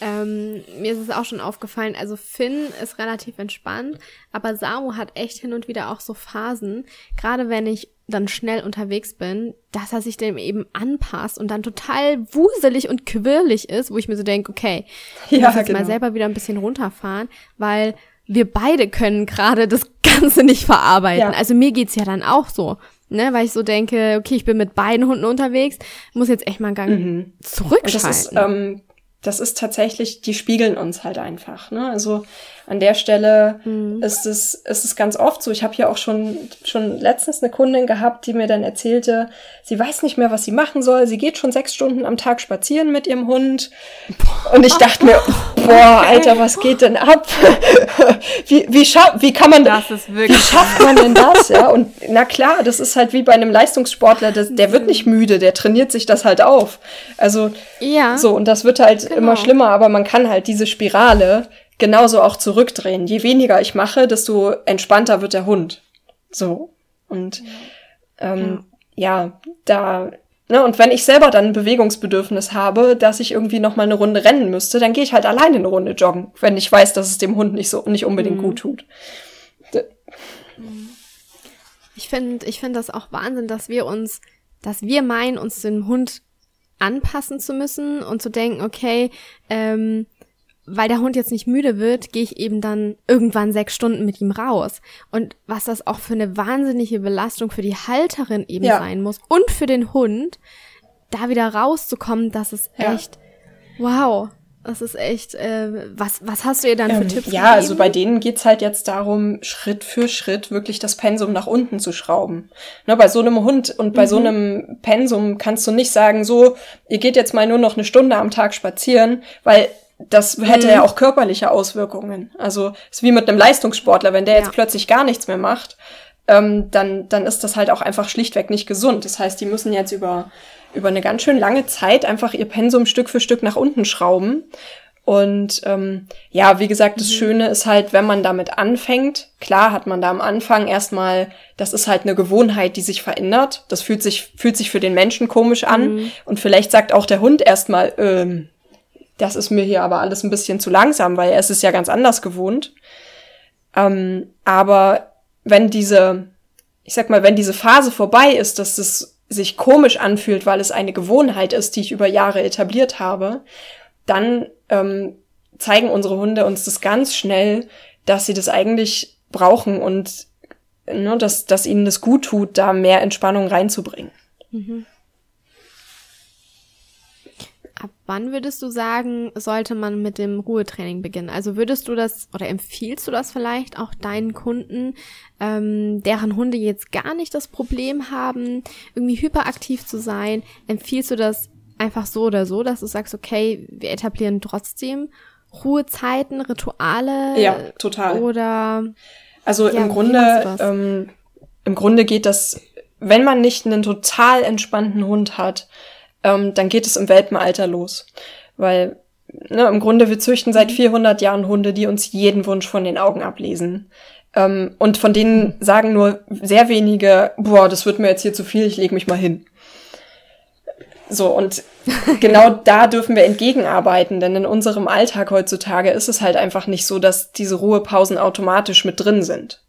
ähm, mir ist es auch schon aufgefallen, also Finn ist relativ entspannt, aber Samu hat echt hin und wieder auch so Phasen, gerade wenn ich dann schnell unterwegs bin, dass er sich dem eben anpasst und dann total wuselig und quirlig ist, wo ich mir so denke, okay, ich ja, muss jetzt genau. mal selber wieder ein bisschen runterfahren, weil wir beide können gerade das Ganze nicht verarbeiten. Ja. Also mir geht's ja dann auch so, ne, weil ich so denke, okay, ich bin mit beiden Hunden unterwegs, muss jetzt echt mal einen Gang mhm. zurückschalten. Und das ist, ähm, das ist tatsächlich, die spiegeln uns halt einfach. Ne? Also an der Stelle mhm. ist es ist es ganz oft so. Ich habe ja auch schon schon letztens eine Kundin gehabt, die mir dann erzählte, sie weiß nicht mehr, was sie machen soll. Sie geht schon sechs Stunden am Tag spazieren mit ihrem Hund. Und ich dachte mir, boah, Alter, was geht denn ab? wie wie scha wie kann man das wie schafft man denn das? Ja und na klar, das ist halt wie bei einem Leistungssportler, das, der wird nicht müde, der trainiert sich das halt auf. Also ja. so und das wird halt genau. immer schlimmer, aber man kann halt diese Spirale genauso auch zurückdrehen. Je weniger ich mache, desto entspannter wird der Hund. So. Und ähm, ja. ja, da, ne, und wenn ich selber dann ein Bewegungsbedürfnis habe, dass ich irgendwie noch mal eine Runde rennen müsste, dann gehe ich halt alleine eine Runde joggen, wenn ich weiß, dass es dem Hund nicht so nicht unbedingt mhm. gut tut. Ich finde, ich finde das auch Wahnsinn, dass wir uns, dass wir meinen, uns dem Hund anpassen zu müssen und zu denken, okay, ähm, weil der Hund jetzt nicht müde wird, gehe ich eben dann irgendwann sechs Stunden mit ihm raus. Und was das auch für eine wahnsinnige Belastung für die Halterin eben ja. sein muss und für den Hund, da wieder rauszukommen, das ist ja. echt wow. Das ist echt, äh, was, was hast du ihr dann für ähm, Tipps Ja, gegeben? also bei denen geht's halt jetzt darum, Schritt für Schritt wirklich das Pensum nach unten zu schrauben. Ne, bei so einem Hund und bei mhm. so einem Pensum kannst du nicht sagen, so, ihr geht jetzt mal nur noch eine Stunde am Tag spazieren, weil das hätte mhm. ja auch körperliche Auswirkungen. Also ist wie mit einem Leistungssportler, wenn der ja. jetzt plötzlich gar nichts mehr macht, ähm, dann, dann ist das halt auch einfach schlichtweg nicht gesund. Das heißt, die müssen jetzt über über eine ganz schön lange Zeit einfach ihr Pensum Stück für Stück nach unten schrauben. Und ähm, ja, wie gesagt, das mhm. Schöne ist halt, wenn man damit anfängt, klar hat man da am Anfang erstmal, das ist halt eine Gewohnheit, die sich verändert. Das fühlt sich, fühlt sich für den Menschen komisch an. Mhm. Und vielleicht sagt auch der Hund erstmal, ähm, das ist mir hier aber alles ein bisschen zu langsam, weil er ist es ja ganz anders gewohnt. Ähm, aber wenn diese, ich sag mal, wenn diese Phase vorbei ist, dass es sich komisch anfühlt, weil es eine Gewohnheit ist, die ich über Jahre etabliert habe, dann ähm, zeigen unsere Hunde uns das ganz schnell, dass sie das eigentlich brauchen und ne, dass, dass ihnen das gut tut, da mehr Entspannung reinzubringen. Mhm. Ab wann würdest du sagen, sollte man mit dem Ruhetraining beginnen? Also würdest du das oder empfiehlst du das vielleicht auch deinen Kunden, ähm, deren Hunde jetzt gar nicht das Problem haben, irgendwie hyperaktiv zu sein? Empfiehlst du das einfach so oder so, dass du sagst, okay, wir etablieren trotzdem Ruhezeiten, Rituale? Ja, total. Oder also ja, im Grunde, ähm, im Grunde geht das, wenn man nicht einen total entspannten Hund hat, ähm, dann geht es im Welpenalter los. Weil ne, im Grunde, wir züchten seit 400 Jahren Hunde, die uns jeden Wunsch von den Augen ablesen. Ähm, und von denen sagen nur sehr wenige, boah, das wird mir jetzt hier zu viel, ich lege mich mal hin. So, und genau da dürfen wir entgegenarbeiten, denn in unserem Alltag heutzutage ist es halt einfach nicht so, dass diese Ruhepausen automatisch mit drin sind.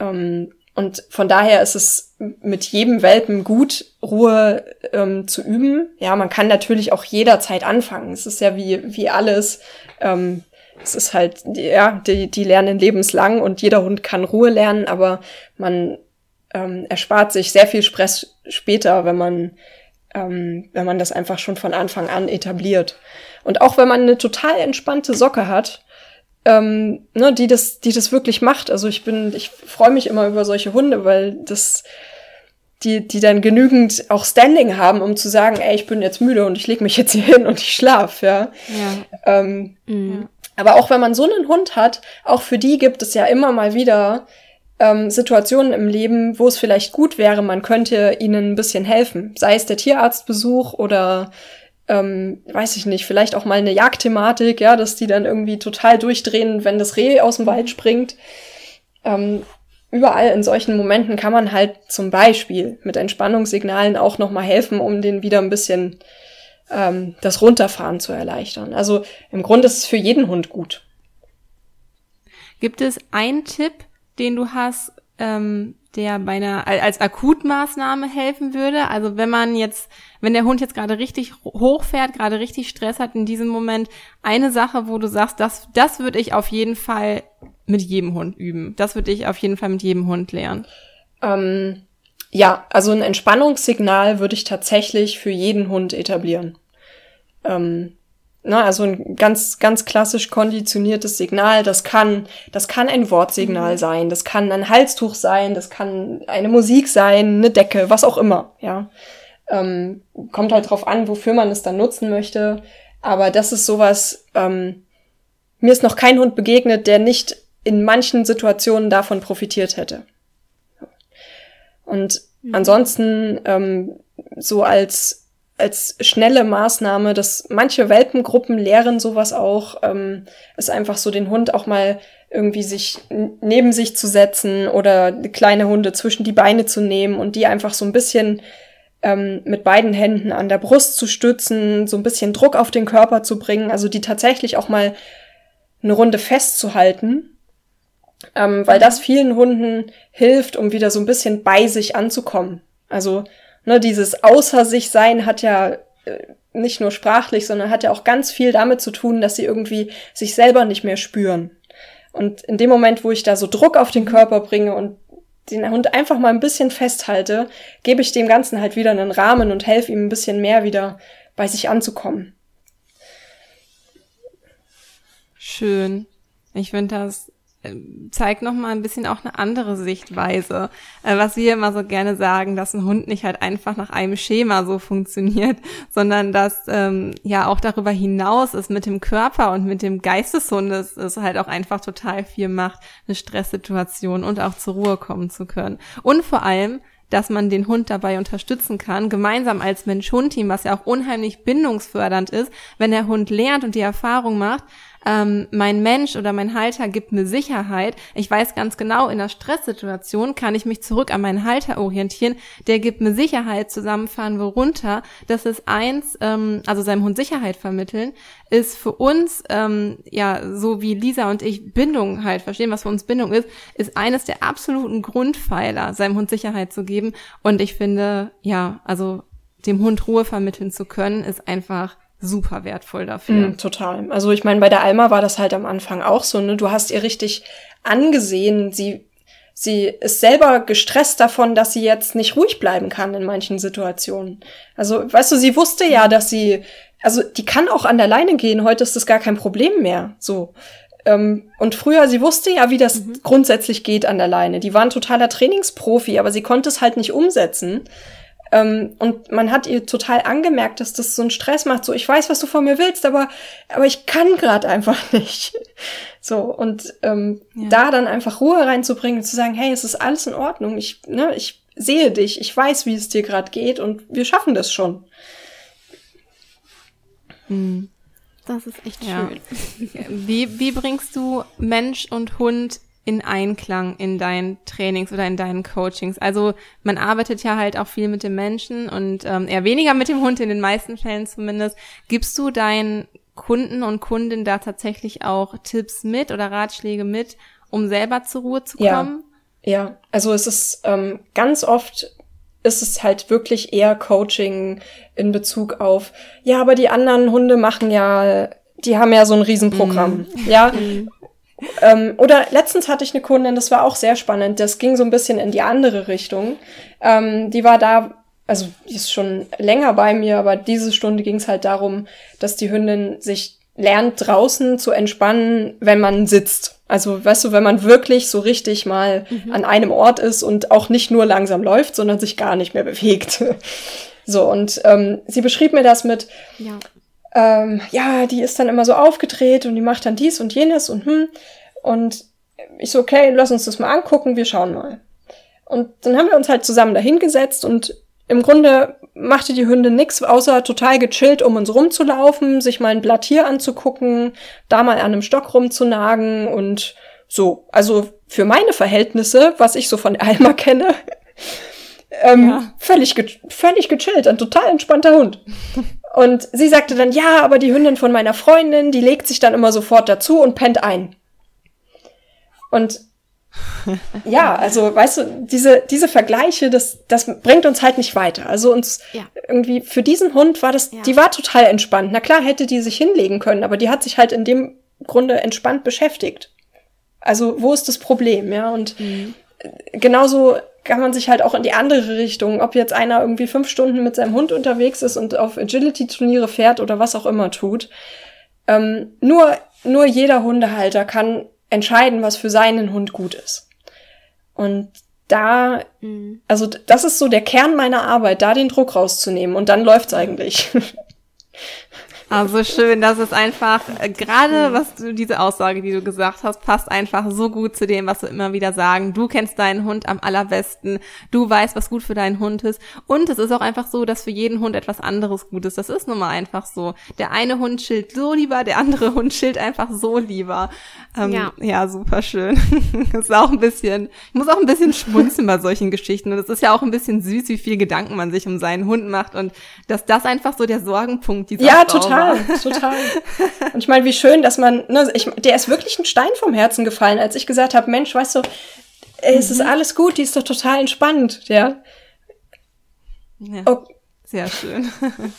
Ähm, und von daher ist es mit jedem Welpen gut, Ruhe ähm, zu üben. Ja, man kann natürlich auch jederzeit anfangen. Es ist ja wie, wie alles. Ähm, es ist halt, ja, die, die lernen lebenslang und jeder Hund kann Ruhe lernen, aber man ähm, erspart sich sehr viel Stress später, wenn man, ähm, wenn man das einfach schon von Anfang an etabliert. Und auch wenn man eine total entspannte Socke hat, ähm, ne, die das, die das wirklich macht. Also ich bin, ich freue mich immer über solche Hunde, weil das, die, die dann genügend auch Standing haben, um zu sagen, ey, ich bin jetzt müde und ich lege mich jetzt hier hin und ich schlaf, ja. ja. Ähm, mhm. Aber auch wenn man so einen Hund hat, auch für die gibt es ja immer mal wieder ähm, Situationen im Leben, wo es vielleicht gut wäre, man könnte ihnen ein bisschen helfen. Sei es der Tierarztbesuch oder ähm, weiß ich nicht, vielleicht auch mal eine Jagdthematik, ja, dass die dann irgendwie total durchdrehen, wenn das Reh aus dem Wald springt. Ähm, überall in solchen Momenten kann man halt zum Beispiel mit Entspannungssignalen auch nochmal helfen, um den wieder ein bisschen ähm, das Runterfahren zu erleichtern. Also im Grunde ist es für jeden Hund gut. Gibt es einen Tipp, den du hast, ähm, der bei einer als Akutmaßnahme helfen würde. Also wenn man jetzt, wenn der Hund jetzt gerade richtig hochfährt, gerade richtig Stress hat in diesem Moment, eine Sache, wo du sagst, das, das würde ich auf jeden Fall mit jedem Hund üben. Das würde ich auf jeden Fall mit jedem Hund lernen. Ähm, ja, also ein Entspannungssignal würde ich tatsächlich für jeden Hund etablieren. Ähm, Ne, also ein ganz, ganz klassisch konditioniertes Signal. Das kann, das kann ein Wortsignal mhm. sein, das kann ein Halstuch sein, das kann eine Musik sein, eine Decke, was auch immer, ja. Ähm, kommt halt drauf an, wofür man es dann nutzen möchte. Aber das ist sowas, ähm, mir ist noch kein Hund begegnet, der nicht in manchen Situationen davon profitiert hätte. Und mhm. ansonsten ähm, so als als schnelle Maßnahme, dass manche Welpengruppen lehren sowas auch, ähm, ist einfach so den Hund auch mal irgendwie sich neben sich zu setzen oder kleine Hunde zwischen die Beine zu nehmen und die einfach so ein bisschen ähm, mit beiden Händen an der Brust zu stützen, so ein bisschen Druck auf den Körper zu bringen, also die tatsächlich auch mal eine Runde festzuhalten, ähm, weil das vielen Hunden hilft, um wieder so ein bisschen bei sich anzukommen. Also ne, dieses Außer sich sein hat ja äh, nicht nur sprachlich, sondern hat ja auch ganz viel damit zu tun, dass sie irgendwie sich selber nicht mehr spüren. Und in dem Moment, wo ich da so Druck auf den Körper bringe und den Hund einfach mal ein bisschen festhalte, gebe ich dem Ganzen halt wieder einen Rahmen und helfe ihm ein bisschen mehr wieder bei sich anzukommen. Schön. Ich finde das zeigt noch mal ein bisschen auch eine andere Sichtweise. Äh, was wir immer so gerne sagen, dass ein Hund nicht halt einfach nach einem Schema so funktioniert, sondern dass ähm, ja auch darüber hinaus es mit dem Körper und mit dem Geist des Hundes es halt auch einfach total viel macht, eine Stresssituation und auch zur Ruhe kommen zu können. Und vor allem, dass man den Hund dabei unterstützen kann, gemeinsam als Mensch-Hund-Team, was ja auch unheimlich bindungsfördernd ist, wenn der Hund lernt und die Erfahrung macht, ähm, mein Mensch oder mein Halter gibt mir Sicherheit. Ich weiß ganz genau, in einer Stresssituation kann ich mich zurück an meinen Halter orientieren. Der gibt mir Sicherheit, zusammenfahren wir runter. Das ist eins, ähm, also seinem Hund Sicherheit vermitteln, ist für uns, ähm, ja, so wie Lisa und ich Bindung halt verstehen, was für uns Bindung ist, ist eines der absoluten Grundpfeiler, seinem Hund Sicherheit zu geben. Und ich finde, ja, also dem Hund Ruhe vermitteln zu können, ist einfach super wertvoll dafür. Mm, total. Also ich meine, bei der Alma war das halt am Anfang auch so, ne? Du hast ihr richtig angesehen, sie sie ist selber gestresst davon, dass sie jetzt nicht ruhig bleiben kann in manchen Situationen. Also, weißt du, sie wusste ja, dass sie also die kann auch an der Leine gehen, heute ist das gar kein Problem mehr, so. Ähm, und früher, sie wusste ja, wie das mhm. grundsätzlich geht an der Leine. Die war ein totaler Trainingsprofi, aber sie konnte es halt nicht umsetzen. Ähm, und man hat ihr total angemerkt, dass das so einen Stress macht. So, ich weiß, was du von mir willst, aber, aber ich kann gerade einfach nicht. So, und ähm, ja. da dann einfach Ruhe reinzubringen und zu sagen, hey, es ist alles in Ordnung. Ich, ne, ich sehe dich, ich weiß, wie es dir gerade geht und wir schaffen das schon. Mhm. Das ist echt ja. schön. Wie, wie bringst du Mensch und Hund in Einklang in deinen Trainings oder in deinen Coachings? Also man arbeitet ja halt auch viel mit dem Menschen und ähm, eher weniger mit dem Hund, in den meisten Fällen zumindest. Gibst du deinen Kunden und Kundinnen da tatsächlich auch Tipps mit oder Ratschläge mit, um selber zur Ruhe zu kommen? Ja, ja. also es ist ähm, ganz oft ist es halt wirklich eher Coaching in Bezug auf, ja, aber die anderen Hunde machen ja, die haben ja so ein Riesenprogramm. Mm. Ja, mm. Ähm, oder letztens hatte ich eine Kundin, das war auch sehr spannend, das ging so ein bisschen in die andere Richtung. Ähm, die war da, also die ist schon länger bei mir, aber diese Stunde ging es halt darum, dass die Hündin sich lernt, draußen zu entspannen, wenn man sitzt. Also, weißt du, wenn man wirklich so richtig mal mhm. an einem Ort ist und auch nicht nur langsam läuft, sondern sich gar nicht mehr bewegt. so, und ähm, sie beschrieb mir das mit, ja ähm, ja, die ist dann immer so aufgedreht und die macht dann dies und jenes und hm. Und ich so, okay, lass uns das mal angucken, wir schauen mal. Und dann haben wir uns halt zusammen dahingesetzt und im Grunde machte die Hündin nix, außer total gechillt um uns rumzulaufen, sich mal ein Blatt hier anzugucken, da mal an einem Stock rumzunagen und so. Also für meine Verhältnisse, was ich so von Alma kenne, ähm, ja. völlig, ge völlig gechillt, ein total entspannter Hund. Und sie sagte dann, ja, aber die Hündin von meiner Freundin, die legt sich dann immer sofort dazu und pennt ein. Und ja, also weißt du, diese, diese Vergleiche, das, das bringt uns halt nicht weiter. Also uns ja. irgendwie für diesen Hund war das, ja. die war total entspannt. Na klar hätte die sich hinlegen können, aber die hat sich halt in dem Grunde entspannt beschäftigt. Also wo ist das Problem, ja? Und mhm. Genauso kann man sich halt auch in die andere Richtung, ob jetzt einer irgendwie fünf Stunden mit seinem Hund unterwegs ist und auf Agility-Turniere fährt oder was auch immer tut. Ähm, nur, nur jeder Hundehalter kann entscheiden, was für seinen Hund gut ist. Und da, mhm. also das ist so der Kern meiner Arbeit, da den Druck rauszunehmen und dann läuft's eigentlich. Also schön, dass es einfach, äh, gerade was du, diese Aussage, die du gesagt hast, passt einfach so gut zu dem, was wir immer wieder sagen. Du kennst deinen Hund am allerbesten. Du weißt, was gut für deinen Hund ist. Und es ist auch einfach so, dass für jeden Hund etwas anderes gut ist. Das ist nun mal einfach so. Der eine Hund chillt so lieber, der andere Hund chillt einfach so lieber. Ähm, ja. ja, super schön. das ist auch ein bisschen, ich muss auch ein bisschen schmunzeln bei solchen Geschichten. Und es ist ja auch ein bisschen süß, wie viel Gedanken man sich um seinen Hund macht und dass das einfach so der Sorgenpunkt dieser Ja, total total, total. Und ich meine, wie schön, dass man, ne, ich, der ist wirklich ein Stein vom Herzen gefallen, als ich gesagt habe, Mensch, weißt du, ey, es mhm. ist alles gut, die ist doch total entspannt, ja. ja oh. Sehr schön.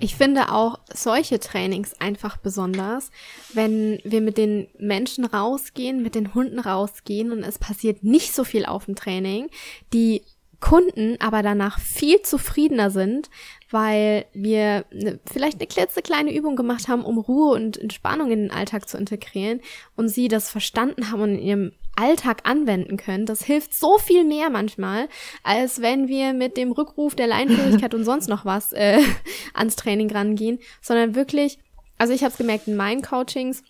Ich finde auch solche Trainings einfach besonders, wenn wir mit den Menschen rausgehen, mit den Hunden rausgehen und es passiert nicht so viel auf dem Training, die Kunden aber danach viel zufriedener sind, weil wir ne, vielleicht eine klitzekleine Übung gemacht haben, um Ruhe und Entspannung in den Alltag zu integrieren und sie das verstanden haben und in ihrem Alltag anwenden können. Das hilft so viel mehr manchmal, als wenn wir mit dem Rückruf der Leinführigkeit und sonst noch was äh, ans Training rangehen, sondern wirklich, also ich habe es gemerkt in meinen Coachings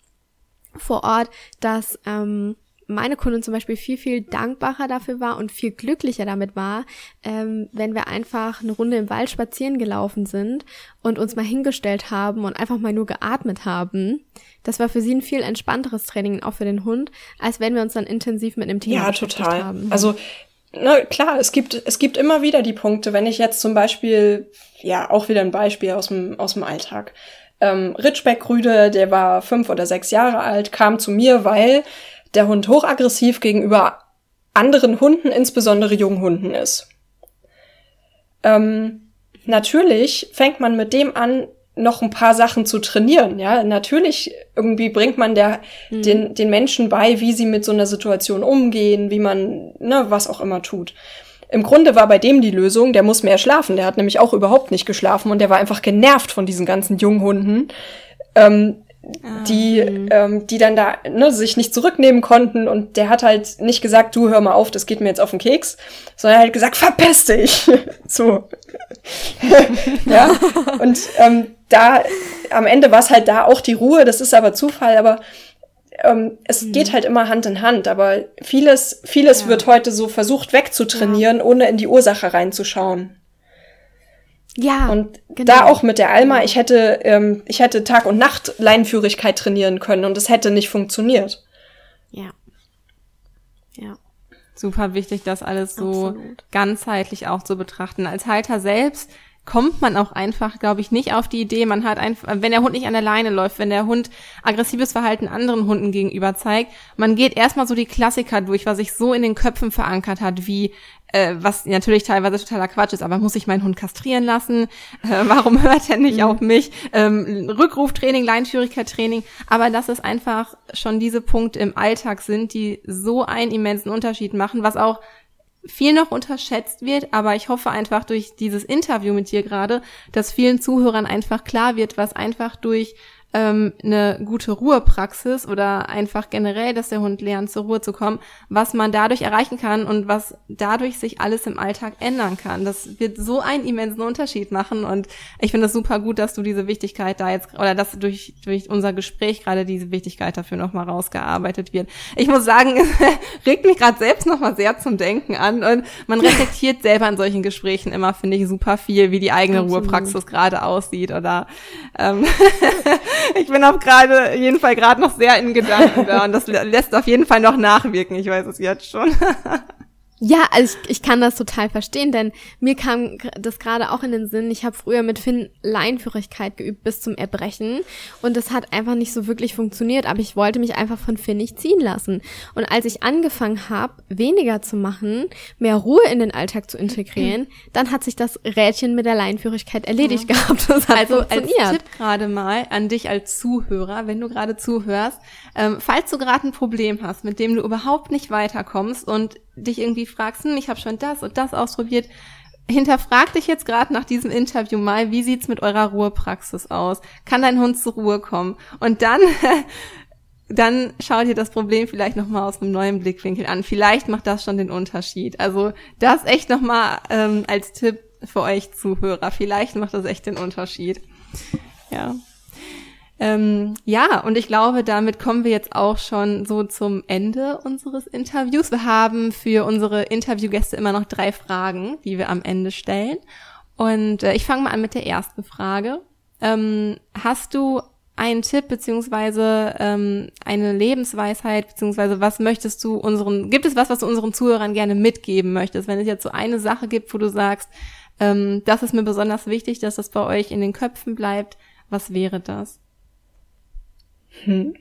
vor Ort, dass ähm, meine Kundin zum Beispiel viel, viel dankbarer dafür war und viel glücklicher damit war, ähm, wenn wir einfach eine Runde im Wald spazieren gelaufen sind und uns mal hingestellt haben und einfach mal nur geatmet haben. Das war für sie ein viel entspannteres Training, auch für den Hund, als wenn wir uns dann intensiv mit einem Thema ja, total. haben. Also na klar, es gibt, es gibt immer wieder die Punkte, wenn ich jetzt zum Beispiel, ja, auch wieder ein Beispiel aus dem, aus dem Alltag. Ähm, Ritschbeck-Rüde, der war fünf oder sechs Jahre alt, kam zu mir, weil der Hund hochaggressiv gegenüber anderen Hunden, insbesondere jungen Hunden ist. Ähm, natürlich fängt man mit dem an, noch ein paar Sachen zu trainieren. Ja, natürlich irgendwie bringt man der, mhm. den, den Menschen bei, wie sie mit so einer Situation umgehen, wie man, ne, was auch immer tut. Im Grunde war bei dem die Lösung, der muss mehr schlafen. Der hat nämlich auch überhaupt nicht geschlafen und der war einfach genervt von diesen ganzen Junghunden. Ähm, die, ähm, die dann da ne, sich nicht zurücknehmen konnten und der hat halt nicht gesagt, du hör mal auf, das geht mir jetzt auf den Keks, sondern er hat gesagt, verpiss dich. so. ja. Und ähm, da am Ende war es halt da auch die Ruhe, das ist aber Zufall, aber ähm, es mhm. geht halt immer Hand in Hand, aber vieles, vieles ja. wird heute so versucht wegzutrainieren, ja. ohne in die Ursache reinzuschauen. Ja. Und genau. da auch mit der Alma, ich hätte, ähm, ich hätte Tag und Nacht Leinführigkeit trainieren können und es hätte nicht funktioniert. Ja. Ja. Super wichtig, das alles so Absolut. ganzheitlich auch zu betrachten. Als Halter selbst kommt man auch einfach, glaube ich, nicht auf die Idee. Man hat einfach, wenn der Hund nicht an der Leine läuft, wenn der Hund aggressives Verhalten anderen Hunden gegenüber zeigt, man geht erstmal so die Klassiker durch, was sich so in den Köpfen verankert hat, wie äh, was natürlich teilweise totaler Quatsch ist, aber muss ich meinen Hund kastrieren lassen? Äh, warum hört er nicht mhm. auf mich? Ähm, Rückruftraining, Leinführigkeit-Training, aber dass es einfach schon diese Punkte im Alltag sind, die so einen immensen Unterschied machen, was auch viel noch unterschätzt wird, aber ich hoffe einfach durch dieses Interview mit dir gerade, dass vielen Zuhörern einfach klar wird, was einfach durch ähm, eine gute Ruhepraxis oder einfach generell, dass der Hund lernt, zur Ruhe zu kommen, was man dadurch erreichen kann und was dadurch sich alles im Alltag ändern kann. Das wird so einen immensen Unterschied machen und ich finde es super gut, dass du diese Wichtigkeit da jetzt oder dass durch, durch unser Gespräch gerade diese Wichtigkeit dafür nochmal rausgearbeitet wird. Ich muss sagen, regt mich gerade selbst nochmal sehr zum Denken an und man reflektiert selber in solchen Gesprächen immer, finde ich, super viel, wie die eigene Absolut. Ruhepraxis gerade aussieht oder ähm, ich bin auf gerade, jeden Fall gerade noch sehr in Gedanken da und das lässt auf jeden Fall noch nachwirken. Ich weiß es jetzt schon. Ja, also ich, ich kann das total verstehen, denn mir kam das gerade auch in den Sinn. Ich habe früher mit Finn Leinführigkeit geübt bis zum Erbrechen und das hat einfach nicht so wirklich funktioniert, aber ich wollte mich einfach von Finn nicht ziehen lassen. Und als ich angefangen habe, weniger zu machen, mehr Ruhe in den Alltag zu integrieren, dann hat sich das Rädchen mit der Leinführigkeit erledigt ja. gehabt. Das hat also als Tipp gerade mal an dich als Zuhörer, wenn du gerade zuhörst, ähm, falls du gerade ein Problem hast, mit dem du überhaupt nicht weiterkommst und dich irgendwie fragst, hm, ich habe schon das und das ausprobiert, hinterfrag dich jetzt gerade nach diesem Interview mal, wie sieht's mit eurer Ruhepraxis aus? Kann dein Hund zur Ruhe kommen? Und dann dann schau dir das Problem vielleicht nochmal aus einem neuen Blickwinkel an. Vielleicht macht das schon den Unterschied. Also das echt nochmal ähm, als Tipp für euch Zuhörer. Vielleicht macht das echt den Unterschied. Ja. Ähm, ja, und ich glaube, damit kommen wir jetzt auch schon so zum Ende unseres Interviews. Wir haben für unsere Interviewgäste immer noch drei Fragen, die wir am Ende stellen. Und äh, ich fange mal an mit der ersten Frage. Ähm, hast du einen Tipp beziehungsweise ähm, eine Lebensweisheit beziehungsweise was möchtest du unseren gibt es was was du unseren Zuhörern gerne mitgeben möchtest wenn es jetzt so eine Sache gibt wo du sagst ähm, das ist mir besonders wichtig dass das bei euch in den Köpfen bleibt was wäre das hm.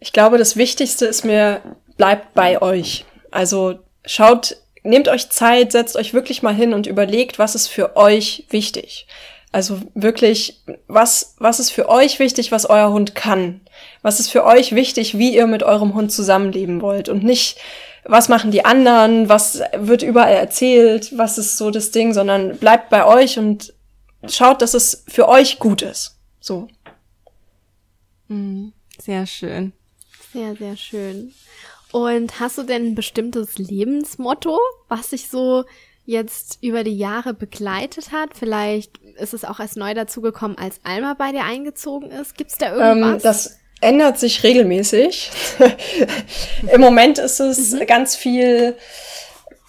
Ich glaube, das Wichtigste ist mir, bleibt bei euch. Also schaut, nehmt euch Zeit, setzt euch wirklich mal hin und überlegt, was ist für euch wichtig. Also wirklich, was, was ist für euch wichtig, was euer Hund kann? Was ist für euch wichtig, wie ihr mit eurem Hund zusammenleben wollt? Und nicht, was machen die anderen, was wird überall erzählt, was ist so das Ding, sondern bleibt bei euch und schaut, dass es für euch gut ist. So. Mhm. Sehr schön. Sehr, sehr schön. Und hast du denn ein bestimmtes Lebensmotto, was sich so jetzt über die Jahre begleitet hat? Vielleicht ist es auch erst neu dazugekommen, als Alma bei dir eingezogen ist. Gibt es da irgendwas? Ähm, das ändert sich regelmäßig. Im Moment ist es mhm. ganz viel,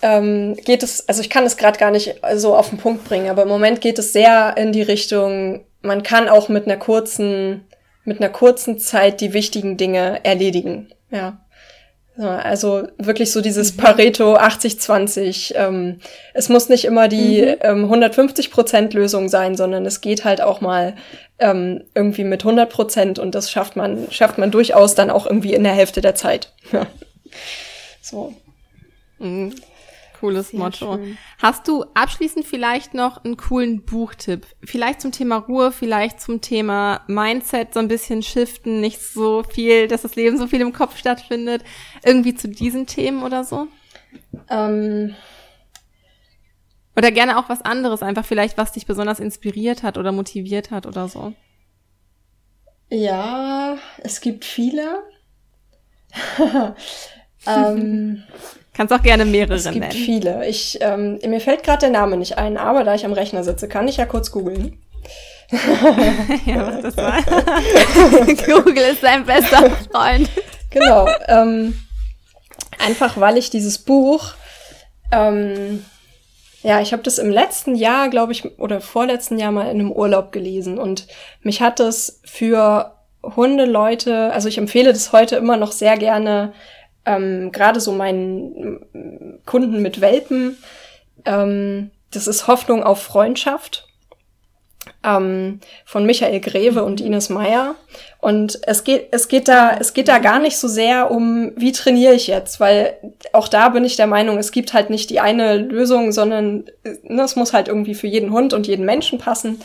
ähm, geht es, also ich kann es gerade gar nicht so auf den Punkt bringen, aber im Moment geht es sehr in die Richtung, man kann auch mit einer kurzen, mit einer kurzen Zeit die wichtigen Dinge erledigen. Ja. Also wirklich so dieses mhm. Pareto 80-20. Ähm, es muss nicht immer die mhm. ähm, 150 Prozent Lösung sein, sondern es geht halt auch mal ähm, irgendwie mit 100 Prozent und das schafft man schafft man durchaus dann auch irgendwie in der Hälfte der Zeit. so. Mhm. Cooles Sehr Motto. Schön. Hast du abschließend vielleicht noch einen coolen Buchtipp? Vielleicht zum Thema Ruhe, vielleicht zum Thema Mindset, so ein bisschen shiften, nicht so viel, dass das Leben so viel im Kopf stattfindet. Irgendwie zu diesen Themen oder so? Ähm. Oder gerne auch was anderes, einfach vielleicht, was dich besonders inspiriert hat oder motiviert hat oder so. Ja, es gibt viele. ähm, Kannst auch gerne mehrere nennen. Es gibt nennen. viele. Ich, ähm, mir fällt gerade der Name nicht ein, aber da ich am Rechner sitze, kann ich ja kurz googeln. ja, was das war. Google ist dein bester Freund. Genau. Ähm, einfach weil ich dieses Buch, ähm, ja, ich habe das im letzten Jahr, glaube ich, oder vorletzten Jahr mal in einem Urlaub gelesen und mich hat es für Hundeleute, also ich empfehle das heute immer noch sehr gerne ähm, gerade so meinen Kunden mit Welpen, ähm, das ist Hoffnung auf Freundschaft ähm, von Michael Greve und Ines Meyer. Und es geht, es geht da, es geht da gar nicht so sehr um, wie trainiere ich jetzt, weil auch da bin ich der Meinung, es gibt halt nicht die eine Lösung, sondern ne, es muss halt irgendwie für jeden Hund und jeden Menschen passen.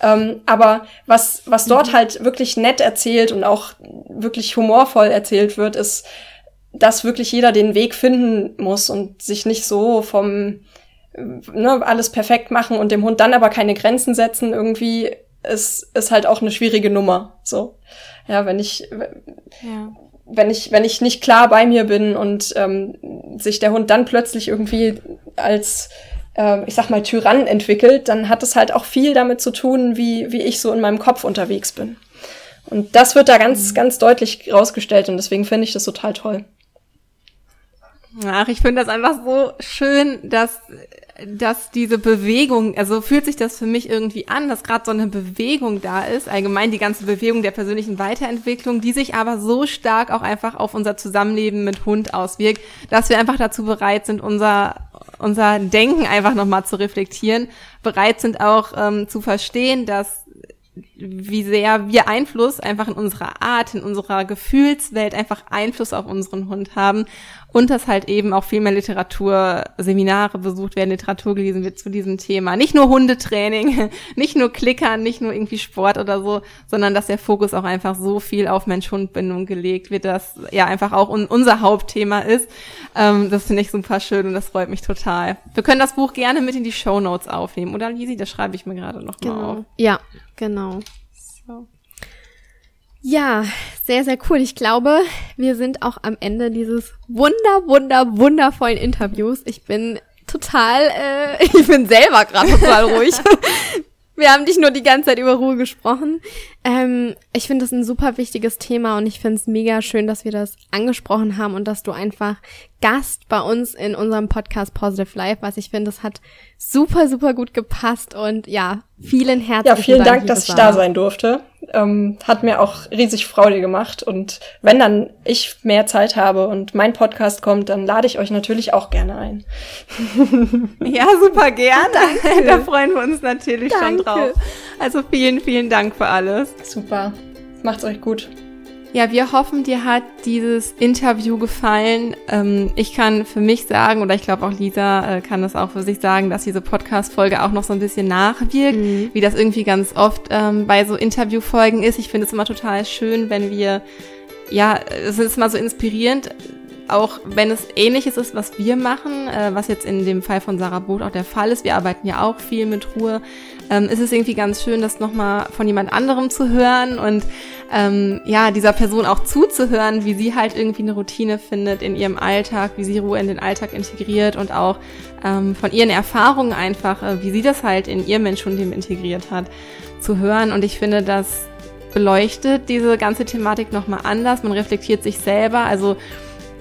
Ähm, aber was, was dort mhm. halt wirklich nett erzählt und auch wirklich humorvoll erzählt wird, ist, dass wirklich jeder den Weg finden muss und sich nicht so vom ne, alles perfekt machen und dem Hund dann aber keine Grenzen setzen, irgendwie ist, ist halt auch eine schwierige Nummer. So. Ja, wenn ich, ja. wenn ich, wenn ich nicht klar bei mir bin und ähm, sich der Hund dann plötzlich irgendwie als äh, ich sag mal, Tyrann entwickelt, dann hat es halt auch viel damit zu tun, wie, wie ich so in meinem Kopf unterwegs bin. Und das wird da ganz, mhm. ganz deutlich rausgestellt und deswegen finde ich das total toll. Ach, ich finde das einfach so schön, dass, dass diese Bewegung, also fühlt sich das für mich irgendwie an, dass gerade so eine Bewegung da ist, allgemein die ganze Bewegung der persönlichen Weiterentwicklung, die sich aber so stark auch einfach auf unser Zusammenleben mit Hund auswirkt, dass wir einfach dazu bereit sind, unser, unser Denken einfach nochmal zu reflektieren, bereit sind auch ähm, zu verstehen, dass wie sehr wir Einfluss einfach in unserer Art, in unserer Gefühlswelt einfach Einfluss auf unseren Hund haben und dass halt eben auch viel mehr Literatur, Seminare besucht werden, Literatur gelesen wird zu diesem Thema. Nicht nur Hundetraining, nicht nur Klickern, nicht nur irgendwie Sport oder so, sondern dass der Fokus auch einfach so viel auf Mensch-Hund-Bindung gelegt wird, dass ja einfach auch unser Hauptthema ist. Ähm, das finde ich super schön und das freut mich total. Wir können das Buch gerne mit in die Show Notes aufnehmen, oder Lisi? Das schreibe ich mir gerade noch genau. mal auf. Ja, genau. Ja, sehr, sehr cool. Ich glaube, wir sind auch am Ende dieses wunder, wunder, wundervollen Interviews. Ich bin total, äh, ich bin selber gerade total ruhig. Wir haben nicht nur die ganze Zeit über Ruhe gesprochen. Ähm, ich finde das ein super wichtiges Thema und ich finde es mega schön, dass wir das angesprochen haben und dass du einfach Gast bei uns in unserem Podcast Positive Life, was ich finde, das hat super, super gut gepasst und ja, vielen herzlichen Dank. Ja, vielen Dank, Dank dass ich da sein durfte. Ähm, hat mir auch riesig Freude gemacht. Und wenn dann ich mehr Zeit habe und mein Podcast kommt, dann lade ich euch natürlich auch gerne ein. ja, super gerne. Danke. Da freuen wir uns natürlich Danke. schon drauf. Also vielen, vielen Dank für alles. Super. Macht's euch gut. Ja, wir hoffen, dir hat dieses Interview gefallen. Ähm, ich kann für mich sagen, oder ich glaube auch Lisa äh, kann das auch für sich sagen, dass diese Podcast-Folge auch noch so ein bisschen nachwirkt, mhm. wie das irgendwie ganz oft ähm, bei so Interviewfolgen ist. Ich finde es immer total schön, wenn wir, ja, es ist immer so inspirierend, auch wenn es ähnliches ist, was wir machen, äh, was jetzt in dem Fall von Sarah Boot auch der Fall ist, wir arbeiten ja auch viel mit Ruhe, ähm, ist es irgendwie ganz schön, das nochmal von jemand anderem zu hören und ähm, ja, dieser Person auch zuzuhören, wie sie halt irgendwie eine Routine findet in ihrem Alltag, wie sie Ruhe in den Alltag integriert und auch ähm, von ihren Erfahrungen einfach, äh, wie sie das halt in ihr Menschenleben integriert hat, zu hören. Und ich finde, das beleuchtet diese ganze Thematik nochmal anders. Man reflektiert sich selber. Also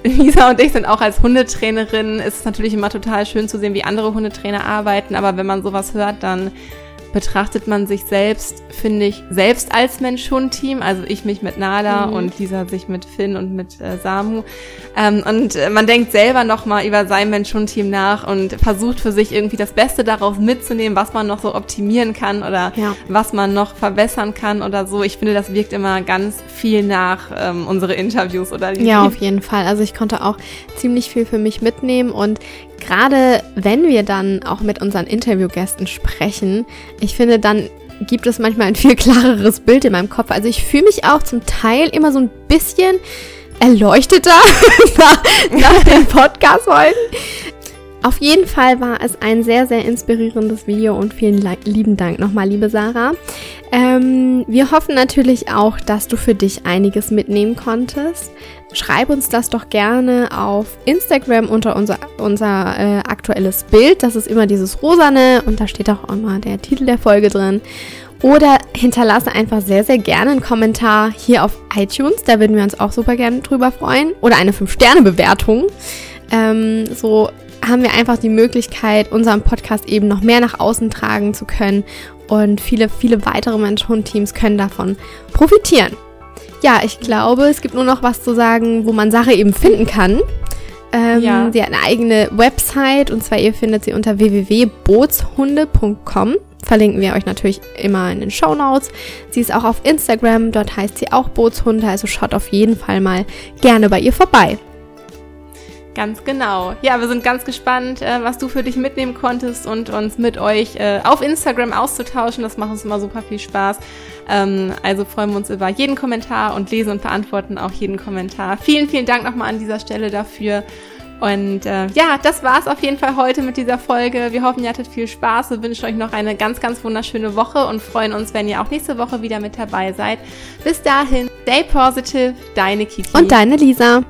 Lisa und ich sind auch als Hundetrainerin. Ist es natürlich immer total schön zu sehen, wie andere Hundetrainer arbeiten. Aber wenn man sowas hört, dann betrachtet man sich selbst, finde ich, selbst als Mensch-Hund-Team. Also ich mich mit Nala mhm. und Lisa sich mit Finn und mit äh, Samu. Ähm, und äh, man denkt selber nochmal über sein Mensch-Hund-Team nach und versucht für sich irgendwie das Beste daraus mitzunehmen, was man noch so optimieren kann oder ja. was man noch verbessern kann oder so. Ich finde, das wirkt immer ganz viel nach ähm, unsere Interviews oder Ja, auf jeden Fall. Also ich konnte auch ziemlich viel für mich mitnehmen und gerade wenn wir dann auch mit unseren Interviewgästen sprechen, ich finde, dann gibt es manchmal ein viel klareres Bild in meinem Kopf. Also ich fühle mich auch zum Teil immer so ein bisschen erleuchteter nach, nach den Podcast-Folgen. Auf jeden Fall war es ein sehr, sehr inspirierendes Video und vielen lieben Dank nochmal, liebe Sarah. Ähm, wir hoffen natürlich auch, dass du für dich einiges mitnehmen konntest. Schreib uns das doch gerne auf Instagram unter unser, unser äh, aktuelles Bild. Das ist immer dieses rosane und da steht auch immer der Titel der Folge drin. Oder hinterlasse einfach sehr, sehr gerne einen Kommentar hier auf iTunes. Da würden wir uns auch super gerne drüber freuen. Oder eine 5-Sterne-Bewertung. Ähm, so haben wir einfach die Möglichkeit, unseren Podcast eben noch mehr nach außen tragen zu können. Und viele, viele weitere Mensch-Hund-Teams können davon profitieren. Ja, ich glaube, es gibt nur noch was zu sagen, wo man Sache eben finden kann. Ähm, ja. Sie hat eine eigene Website und zwar ihr findet sie unter www.bootshunde.com. Verlinken wir euch natürlich immer in den Show Notes. Sie ist auch auf Instagram, dort heißt sie auch Bootshunde, also schaut auf jeden Fall mal gerne bei ihr vorbei. Ganz genau. Ja, wir sind ganz gespannt, äh, was du für dich mitnehmen konntest und uns mit euch äh, auf Instagram auszutauschen. Das macht uns immer super viel Spaß. Ähm, also freuen wir uns über jeden Kommentar und lesen und beantworten auch jeden Kommentar. Vielen, vielen Dank nochmal an dieser Stelle dafür. Und äh, ja, das war es auf jeden Fall heute mit dieser Folge. Wir hoffen, ihr hattet viel Spaß. Wir wünschen euch noch eine ganz, ganz wunderschöne Woche und freuen uns, wenn ihr auch nächste Woche wieder mit dabei seid. Bis dahin, stay positive, deine Kiki. Und deine Lisa.